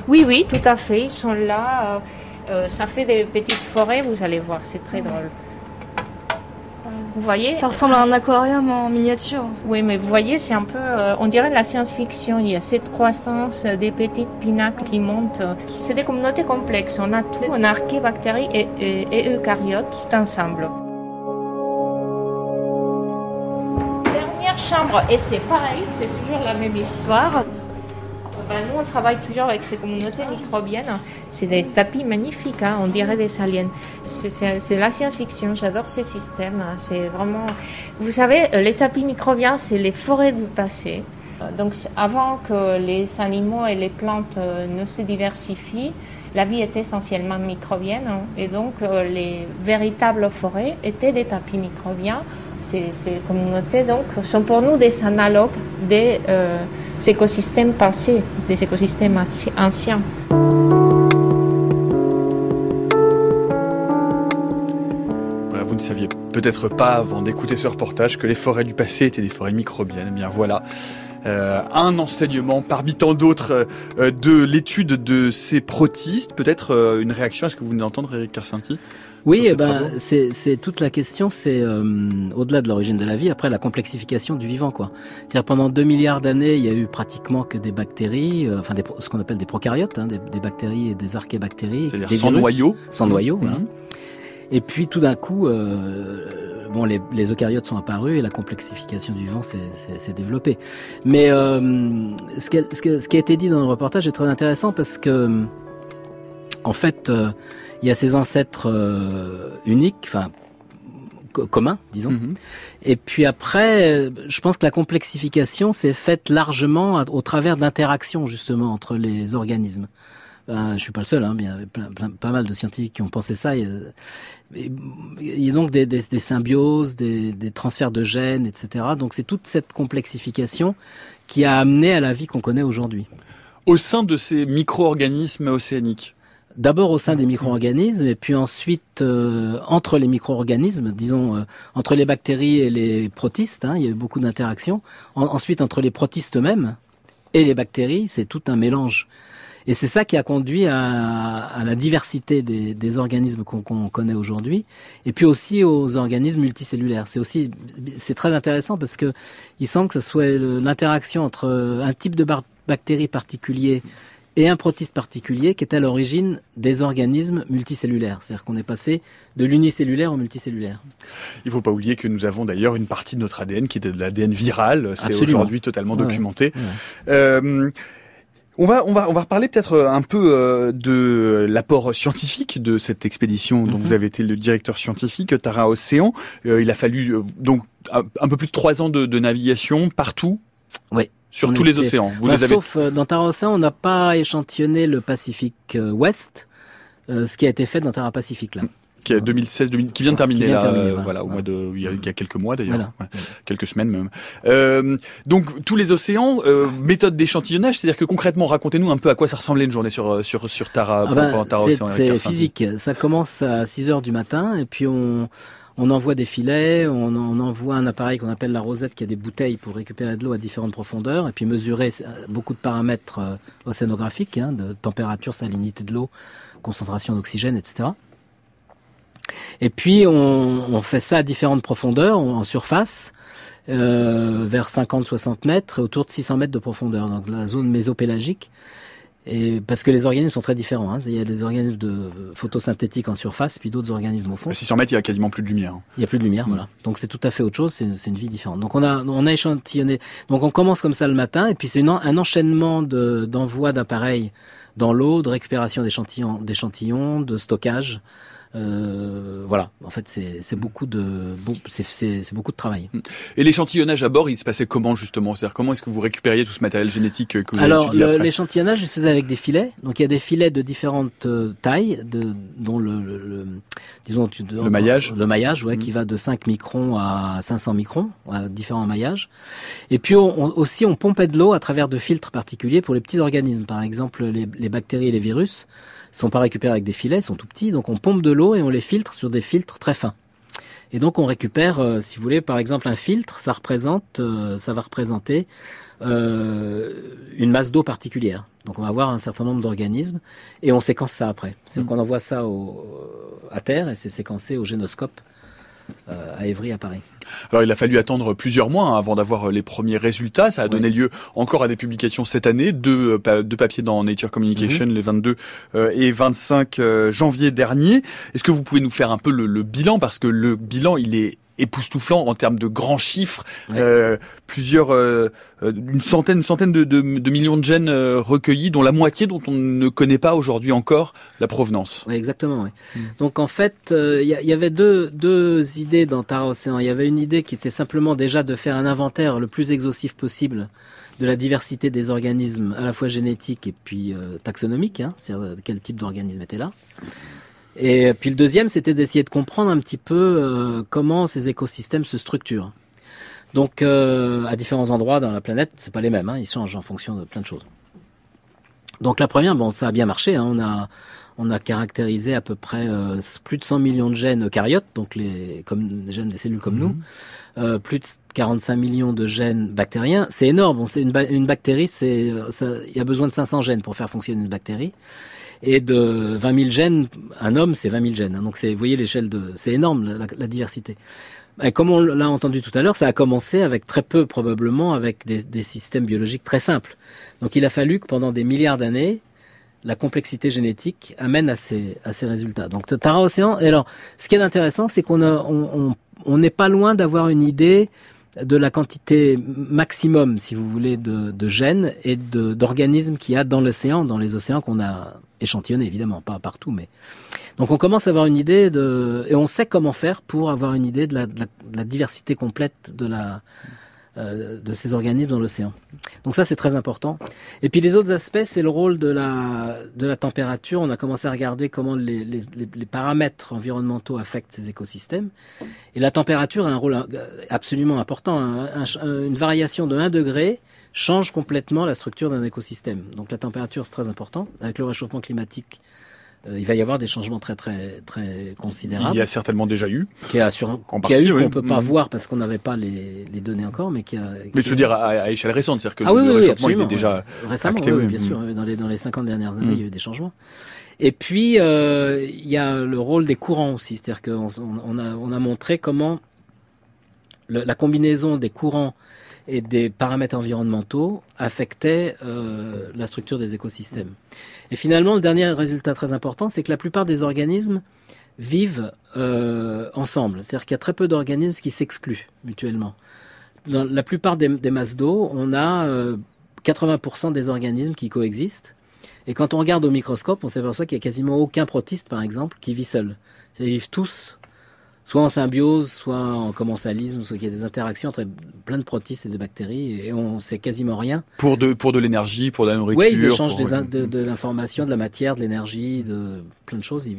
Oui, oui, tout à fait. Ils sont là. euh, euh, ça fait des petites forêts, vous allez voir, c'est très drôle. Vous voyez Ça ressemble à un aquarium en miniature. Oui, mais vous voyez, c'est un peu, euh, on dirait de la science-fiction. Il y a cette croissance euh, des petites pinacles qui montent. C'est des communautés complexes. On a tout, on a archébactéries et, et, et eucaryotes tout ensemble. Dernière chambre, et c'est pareil, c'est toujours la même histoire. Ben, nous, on travaille toujours avec ces communautés microbiennes. C'est des tapis magnifiques, hein, on dirait des aliens. C'est- la science-fiction, j'adore ces systèmes. hein, C'est vraiment. Vous savez, euh, les tapis microbiens, c'est les forêts du passé. Euh, Donc, avant que les animaux et les plantes euh, ne se diversifient, la vie était essentiellement microbienne. hein, et donc, euh, les véritables forêts étaient des tapis microbiens. Ces, communautés, donc, sont pour nous des analogues des euh, écosystèmes passés, des écosystèmes anci- anciens. Vous ne saviez peut-être pas avant d'écouter ce reportage que les forêts du passé étaient des forêts microbiennes. Eh bien voilà, euh, un enseignement parmi tant d'autres euh, de l'étude de ces protistes. Peut-être euh, une réaction à ce que vous venez d'entendre, Eric Carcinti Oui, eh ben, c'est toute la question, c'est euh, au-delà de l'origine de la vie, après la complexification du vivant, quoi. C'est-à-dire pendant 2 milliards d'années, il y a eu pratiquement que des bactéries, euh, enfin des, ce qu'on appelle des prokaryotes, hein, des, des bactéries et des archébactéries, C'est-à-dire sans noyau. sans noyau, voilà. Et puis tout d'un coup, euh, bon, les, les eucaryotes sont apparus et la complexification du vivant s'est- développée. Mais euh, ce, qui a, ce, que- ce qui a été dit dans le reportage est très intéressant parce que, en fait, euh, il y a ces ancêtres euh, uniques, enfin co- communs, disons. Mhm. Et puis après, euh, je pense que la complexification s'est faite largement au travers d'interactions justement entre les organismes. Ben, je suis pas le seul, hein, bien, il y avait plein, plein- pas mal de scientifiques qui ont pensé ça. Et il y a donc des, des- des symbioses, des, des transferts de gènes, etc. Donc c'est toute cette complexification qui a amené à la vie qu'on connaît aujourd'hui. Au sein de ces micro-organismes océaniques. D'abord au sein des micro-organismes et puis ensuite euh, entre les micro-organismes, disons euh, entre les bactéries et les protistes, hein, il y a eu beaucoup d'interactions. En- ensuite entre les protistes eux-mêmes et les bactéries, c'est tout un mélange. Et c'est ça qui a conduit à, à la diversité des, des organismes qu'on connaît aujourd'hui, et puis aussi aux organismes multicellulaires. C'est aussi c'est très intéressant parce que il semble que ce soit l'interaction entre un type de bar- bactérie particulier et un protiste particulier qui est à l'origine des organismes multicellulaires. C'est-à-dire qu'on est passé de l'unicellulaire au multicellulaire. Il faut pas oublier que nous avons d'ailleurs une partie de notre ADN qui était de l'ADN viral. C'est aujourd'hui totalement Ouais, documenté. ouais. Euh, on va, on va, on va reparler peut-être euh, un peu euh, de l'apport scientifique de cette expédition dont Mhm. vous avez été le directeur scientifique, Tara Océan. Euh, il a fallu euh, donc un, peu plus de trois ans de, de navigation partout. Oui. Sur tous les océans. Vous Enfin, les avez. Sauf euh, dans Terra Océan, on n'a pas échantillonné le Pacifique euh, Ouest, euh, ce qui a été fait dans Terra Pacifique là. Qui est 2016, 2000, qui vient de terminer de euh, voilà. voilà, au mois de, il y a, il y a quelques mois d'ailleurs, Voilà. Ouais. quelques semaines même. Euh, donc tous les océans, euh, méthode d'échantillonnage, c'est-à-dire que concrètement, racontez-nous un peu à quoi ça ressemblait une journée sur sur sur Tara, Ah ben, pendant Tara c'est physique. Ça commence à 6 heures du matin et puis on, on envoie des filets, on, on envoie un appareil qu'on appelle la rosette qui a des bouteilles pour récupérer de l'eau à différentes profondeurs et puis mesurer beaucoup de paramètres océanographiques, hein, de température, salinité de l'eau, concentration d'oxygène, etc. Et puis on, on fait ça à différentes profondeurs, en surface, euh, vers 50-60 mètres, autour de 600 mètres de profondeur, donc la zone mésopélagique. Et parce que les organismes sont très différents. Hein. Il y a des organismes de photosynthétiques en surface, puis d'autres organismes au fond. À 600 mètres, il y a quasiment plus de lumière. Il y a plus de lumière, Mm. voilà. Donc c'est tout à fait autre chose. C'est une vie différente. Donc on a on a échantillonné. Donc on commence comme ça le matin, et puis c'est un enchaînement de d'envoi d'appareils dans l'eau, de récupération d'échantillons, d'échantillons, de stockage. Euh, voilà. En fait, c'est beaucoup de c'est beaucoup de travail. Et l'échantillonnage à bord, il se passait comment justement? C'est-à-dire comment est-ce que vous récupériez tout ce matériel génétique que vous avez Alors, l'échantillonnage, se faisait avec des filets. Donc, il y a des filets de différentes euh, tailles, de, dont le, le- le- disons, Le maillage. le maillage, ouais, qui va de 5 microns à 500 microns, différents maillages. Et puis, on, on- aussi, on pompait de l'eau à travers de filtres particuliers pour les petits organismes. Par exemple, les, les bactéries et les virus sont pas récupérés avec des filets, ils sont tout petits. Donc, on pompe de l'eau et on les filtre sur des filtres très fins. Et donc on récupère, euh, si vous voulez, par exemple un filtre, ça représente, euh, ça va représenter euh, une masse d'eau particulière. Donc on va avoir un certain nombre d'organismes et on séquence ça après. C'est Mm. qu'on envoie ça au, à terre et c'est séquencé au génoscope à Évry à Paris. Alors il a fallu attendre plusieurs mois hein, avant d'avoir euh, les premiers résultats. Ça a donné lieu encore à des publications cette année, deux, euh, deux papiers dans Nature Communication Mhm. les 22 euh, et 25 euh, janvier dernier. Est-ce que vous pouvez nous faire un peu le, le bilan? Parce que le bilan il est époustouflant en termes de grands chiffres, Ouais. euh, plusieurs, euh, euh, une centaine, une centaine de, de- de millions de gènes recueillis, dont la moitié dont on ne connaît pas aujourd'hui encore la provenance. Oui, exactement. Oui. Mm. Donc en fait, euh, il y, avait deux, deux idées dans Tara Océan. Il y avait une idée qui était simplement déjà de faire un inventaire le plus exhaustif possible de la diversité des organismes, à la fois génétiques et puis euh, taxonomiques, hein, c'est-à-dire quel type d'organisme était là. Et puis le deuxième, c'était d'essayer de comprendre un petit peu euh, comment ces écosystèmes se structurent. Donc euh, à différents endroits dans la planète, c'est pas les mêmes, hein, ils changent en fonction de plein de choses. Donc la première, bon, ça a bien marché. Hein, on a on a caractérisé à peu près euh, plus de 100 millions de gènes eucaryotes, donc les comme les gènes des cellules comme nous, euh, plus de 45 millions de gènes bactériens. C'est énorme. On sait une, ba- une bactérie, c'est euh, il y a besoin de 500 gènes pour faire fonctionner une bactérie. Et de 20 000 gènes, un homme, c'est 20 000 gènes. hein. Donc c'est, vous voyez l'échelle de, c'est énorme la, la diversité. Et comme on l'a entendu tout à l'heure, ça a commencé avec très peu probablement, avec des, des systèmes biologiques très simples. Donc il a fallu que pendant des milliards d'années, la complexité génétique amène à ces, à ces résultats. Donc Tara Océan, et alors ce qui est intéressant, c'est qu'on on, on, on n'est pas loin d'avoir une idée de la quantité maximum, si vous voulez, de, gènes et d'organismes qu'il y a dans l'océan, dans les océans qu'on a échantillonnés, évidemment, pas partout, mais. Donc on commence à avoir une idée de et on sait comment faire pour avoir une idée de la, diversité complète de la de ces organismes dans l'océan. Donc ça c'est très important. Et puis les autres aspects, c'est le rôle de la de la température. On a commencé à regarder comment les, les, paramètres environnementaux affectent ces écosystèmes. Et la température a un rôle euh, absolument important. Un- une variation de 1 degré change complètement la structure d'un écosystème. Donc la température c'est très important. Avec le réchauffement climatique, euh, il va y avoir des changements très très très considérables Il y a certainement déjà eu. qui a, sur, En qui a partie, eu oui. qu'on peut pas Mhm. voir parce qu'on n'avait pas les, les données encore, mais qui a. Mais je veux a- dire à, à échelle récente, c'est-à-dire que ah oui, le oui, réchauffement il est déjà récemment, acté, oui, bien Mhm. sûr, dans les dans les 50 dernières années, Mhm. il y a eu des changements. Et puis euh, il y a le rôle des courants aussi, c'est-à-dire qu'on on, on a on a montré comment le- la combinaison des courants et des paramètres environnementaux affectait euh, la structure des écosystèmes. Et finalement, le dernier résultat très important, c'est que la plupart des organismes vivent euh, ensemble. C'est-à-dire qu'il y a très peu d'organismes qui s'excluent mutuellement. Dans la plupart des, masses d'eau, on a euh, 80% des organismes qui coexistent. Et quand on regarde au microscope, on s'aperçoit qu'il y a quasiment aucun protiste, par exemple, qui vit seul. Qu'ils vivent tous soit en symbiose, soit en commensalisme, soit qu'il y a des interactions entre plein de protistes et des bactéries, et on sait quasiment rien. pour de pour de l'énergie, pour de la nourriture. Oui, ils échangent pour- des in- de, de l'information, de la matière, de l'énergie, de plein de choses. Ils,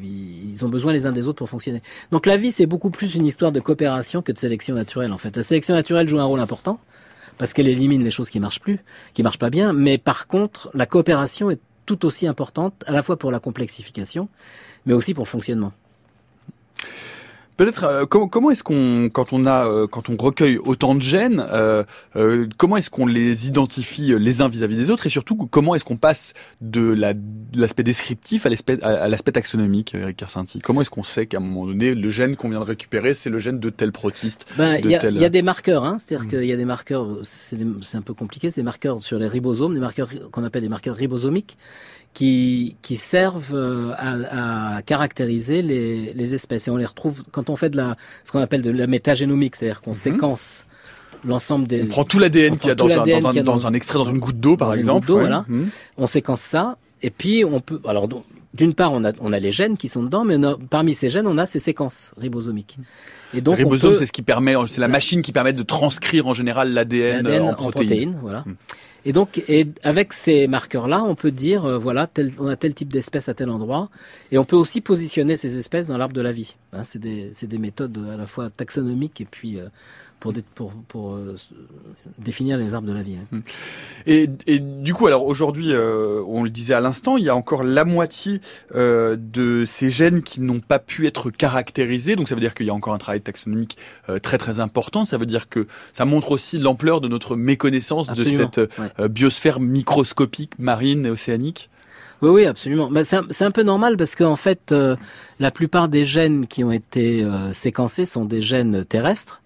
ils ont besoin les uns des autres pour fonctionner. Donc la vie, c'est beaucoup plus une histoire de coopération que de sélection naturelle, en fait. La sélection naturelle joue un rôle important parce qu'elle élimine les choses qui marchent plus, qui marchent pas bien. Mais par contre, la coopération est tout aussi importante, à la fois pour la complexification, mais aussi pour le fonctionnement. Peut-être euh, comment, comment est-ce qu'on quand on a euh, quand on recueille autant de gènes, euh, euh, comment est-ce qu'on les identifie euh, les uns vis-à-vis des autres et surtout comment est-ce qu'on passe de la de l'aspect descriptif à l'aspect à, à l'aspect taxonomique, Eric Kersinti Comment est-ce qu'on sait qu'à un moment donné le gène qu'on vient de récupérer c'est le gène de tel protiste Ben, il y, a- tel- il y a des marqueurs, hein, c'est-à-dire Mm. qu'il y a des marqueurs, c'est un peu compliqué, c'est des marqueurs sur les ribosomes, des marqueurs qu'on appelle des marqueurs ribosomiques, qui, qui servent euh, à, à caractériser les, les espèces. Et on les retrouve quand on fait de la, ce qu'on appelle de la métagénomique, c'est-à-dire qu'on Mhm. séquence l'ensemble des... On prend tout l'ADN qu'il y a dans, un, dans, un, dans un extrait dans une goutte d'eau par exemple. ouais. voilà. Mhm. on séquence ça, et puis on peut... Alors, d'une part, on a, on a les gènes qui sont dedans, mais a- parmi ces gènes, on a ces séquences ribosomiques. Et donc, ribosome peut- c'est ce qui permet, c'est la machine qui permet de transcrire en général l'ADN l'ADN en protéines. voilà. Hmm. Et donc, et avec ces marqueurs-là, on peut dire, euh, voilà, tel, on a tel type d'espèce à tel endroit, et on peut aussi positionner ces espèces dans l'arbre de la vie. Hein, c'est des, des méthodes à la fois taxonomiques et puis euh, pour, dé- pour, pour euh, définir les arbres de la vie. hein. Et, et du coup, alors aujourd'hui, euh, on le disait à l'instant, il y a encore la moitié euh, de ces gènes qui n'ont pas pu être caractérisés. Donc ça veut dire qu'il y a encore un travail taxonomique très très important. Ça veut dire que ça montre aussi l'ampleur de notre méconnaissance Absolument, de cette ouais. biosphère microscopique marine et océanique. Oui, oui, absolument. Bah, c'est un, peu normal parce qu'en fait, euh, la plupart des gènes qui ont été euh, séquencés sont des gènes terrestres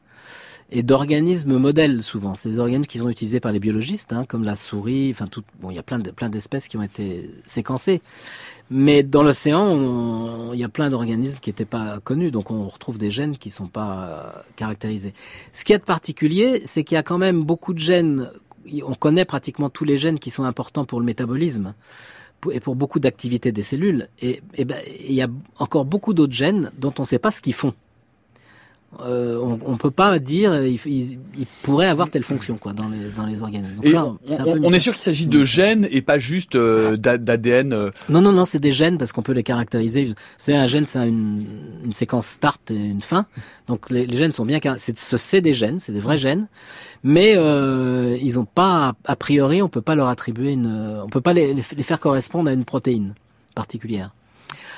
et d'organismes modèles souvent. C'est des organismes qui sont utilisés par les biologistes, hein, comme la souris. Enfin, tout. Bon, il y a plein de plein d'espèces qui ont été séquencées. Mais dans l'océan, il y a plein d'organismes qui n'étaient pas connus, donc on retrouve des gènes qui sont pas euh, caractérisés. Ce qu'il y a de particulier, c'est qu'il y a quand même beaucoup de gènes. On connaît pratiquement tous les gènes qui sont importants pour le métabolisme et pour beaucoup d'activités des cellules. Et, et ben, il y a encore beaucoup d'autres gènes dont on ne sait pas ce qu'ils font. Euh, on ne peut pas dire il, il pourrait avoir telle fonction quoi dans les dans les organismes. Donc Et ça, on, c'est un on- peu on est sûr qu'il s'agit de gènes et pas juste euh, d'a- d'ADN. euh, Non non non, c'est des gènes parce qu'on peut les caractériser. C'est un gène, c'est une, une séquence start et une fin. Donc les, les gènes sont bien c'est ce- c'est des gènes, c'est des vrais gènes, mais ils ont pas a priori on peut pas leur attribuer une on peut pas les, les faire correspondre à une protéine particulière.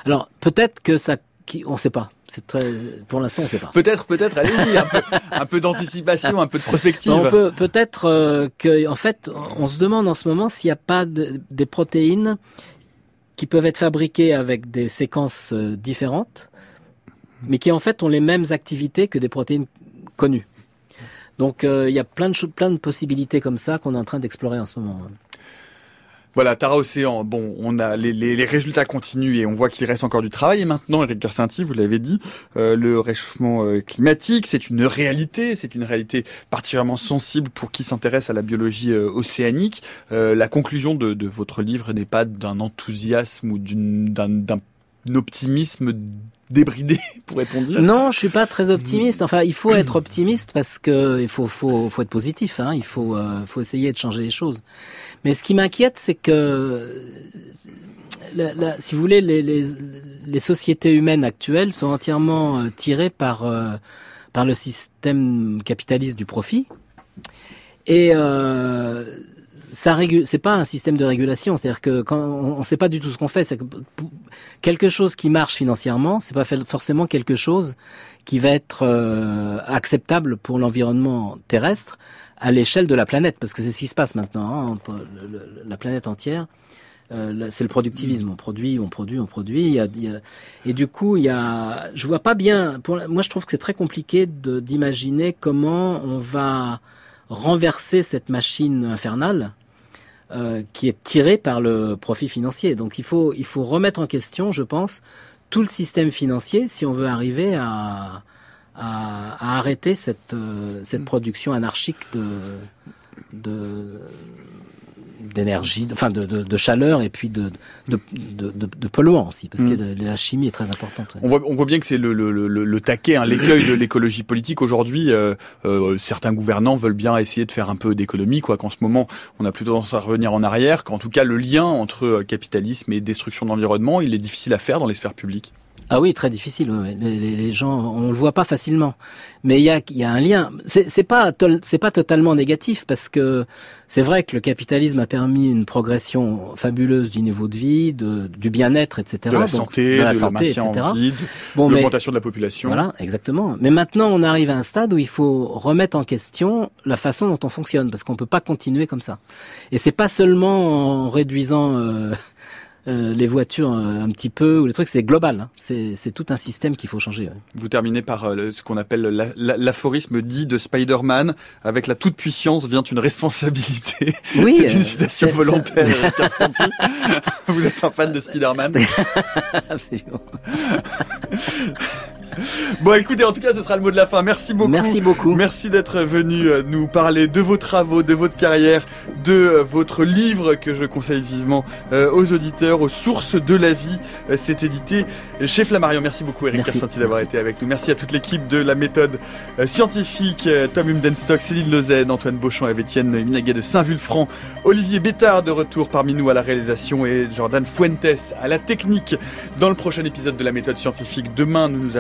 Alors peut-être que ça qui, on sait pas. C'est très pour l'instant on sait pas. Peut-être, peut-être, allez-y, un peu, d'anticipation, un peu de prospective. On peut peut-être euh, que, en fait, on se demande en ce moment s'il n'y a pas de- des protéines qui peuvent être fabriqués avec des séquences euh, différentes, mais qui en fait ont les mêmes activités que des protéines connues. Donc euh, il y a plein de, plein de possibilités comme ça qu'on est en train d'explorer en ce moment. Voilà, Tara Océan, bon, on a les, les, les résultats continuent et on voit qu'il reste encore du travail. Et maintenant, Eric Garcinti, vous l'avez dit, euh, le réchauffement euh, climatique, c'est une réalité, c'est une réalité particulièrement sensible pour qui s'intéresse à la biologie euh, océanique. Euh, la conclusion de, de votre livre n'est pas d'un enthousiasme ou d'un d'un optimisme débridé, [laughs] pourrait-on dire? Non, je suis pas très optimiste. Enfin, il faut être optimiste parce que il faut, faut, faut être positif. Hein. Il faut, euh, faut essayer de changer les choses. Mais ce qui m'inquiète, c'est que, si vous voulez, les, sociétés humaines actuelles sont entièrement euh, tirées par, euh, par le système capitaliste du profit. Et euh, ça régule. C'est pas un système de régulation. C'est-à-dire que on ne sait pas du tout ce qu'on fait, c'est que quelque chose qui marche financièrement, c'est pas forcément quelque chose qui va être euh, acceptable pour l'environnement terrestre à l'échelle de la planète, parce que c'est ce qui se passe maintenant hein, entre la planète entière. Euh, c'est le productivisme. On produit, on produit, on produit. Il y a, il y a- et du coup, il y a. Je vois pas bien. Pour, moi, je trouve que c'est très compliqué d'imaginer comment on va renverser cette machine infernale euh, qui est tirée par le profit financier. Donc, il faut, il faut remettre en question, je pense, tout le système financier si on veut arriver à, à, à arrêter cette, euh, cette production anarchique de, de d'énergie, enfin de, de, de chaleur et puis de, de, de, de, de polluants aussi, parce que Mm. la, la chimie est très importante. ouais. On voit, on voit bien que c'est le, le, le, le taquet, hein, l'écueil de l'écologie politique aujourd'hui. euh, euh, certains gouvernants veulent bien essayer de faire un peu d'économie, quoi. Qu'en ce moment, on a plutôt tendance à revenir en arrière. Qu'en tout cas, le lien entre capitalisme et destruction de l'environnement, il est difficile à faire dans les sphères publiques. Ah oui, très difficile. ouais. Les, les- les gens, on le voit pas facilement, mais il y a, il y a un lien. C'est pas, c'est pas totalement négatif parce que c'est vrai que le capitalisme a permis une progression fabuleuse du niveau de vie, de, du bien-être, etc. De la Donc, santé, de la de santé, etc. en vie, de Bon, l'augmentation de la population. Voilà, exactement. Mais maintenant, on arrive à un stade où il faut remettre en question la façon dont on fonctionne, parce qu'on peut pas continuer comme ça. Et c'est pas seulement en réduisant euh, euh, les voitures euh, un petit peu ou les trucs, c'est global. hein. C'est tout un système qu'il faut changer. ouais. Vous terminez par euh, le- ce qu'on appelle la- la- l'aphorisme dit de Spider-Man avec la toute puissance vient une responsabilité. Oui, [laughs] c'est une citation volontaire. [laughs] Vous êtes un fan de Spider-Man [laughs] Absolument. [laughs] Bon, écoutez, en tout cas, ce sera le mot de la fin. Merci beaucoup. Merci beaucoup. Merci d'être venu euh, nous parler de vos travaux, de votre carrière, de euh, votre livre que je conseille vivement euh, aux auditeurs, aux sources de la vie. C'est édité chez Flammarion. Merci beaucoup Eric Merci. Carcenti d'avoir été avec nous. Merci à toute l'équipe de la méthode scientifique, Tom Humdenstock, Céline Lozen, Antoine Beauchamp et Étienne Minaguet de Saint-Vulfranc, Olivier Bétard de retour parmi nous à la réalisation et Jordan Fuentes à la technique. Dans le prochain épisode de la méthode scientifique, demain, nous nous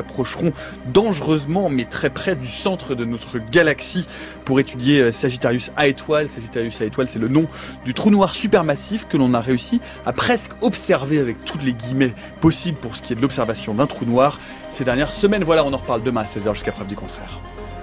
dangereusement mais très près du centre de notre galaxie pour étudier euh, Sagittarius A étoile. Sagittarius A étoile, c'est le nom du trou noir supermassif que l'on a réussi à presque observer avec toutes les guillemets possibles pour ce qui est de l'observation d'un trou noir ces dernières semaines. Voilà, on en reparle demain à 16h jusqu'à preuve du contraire.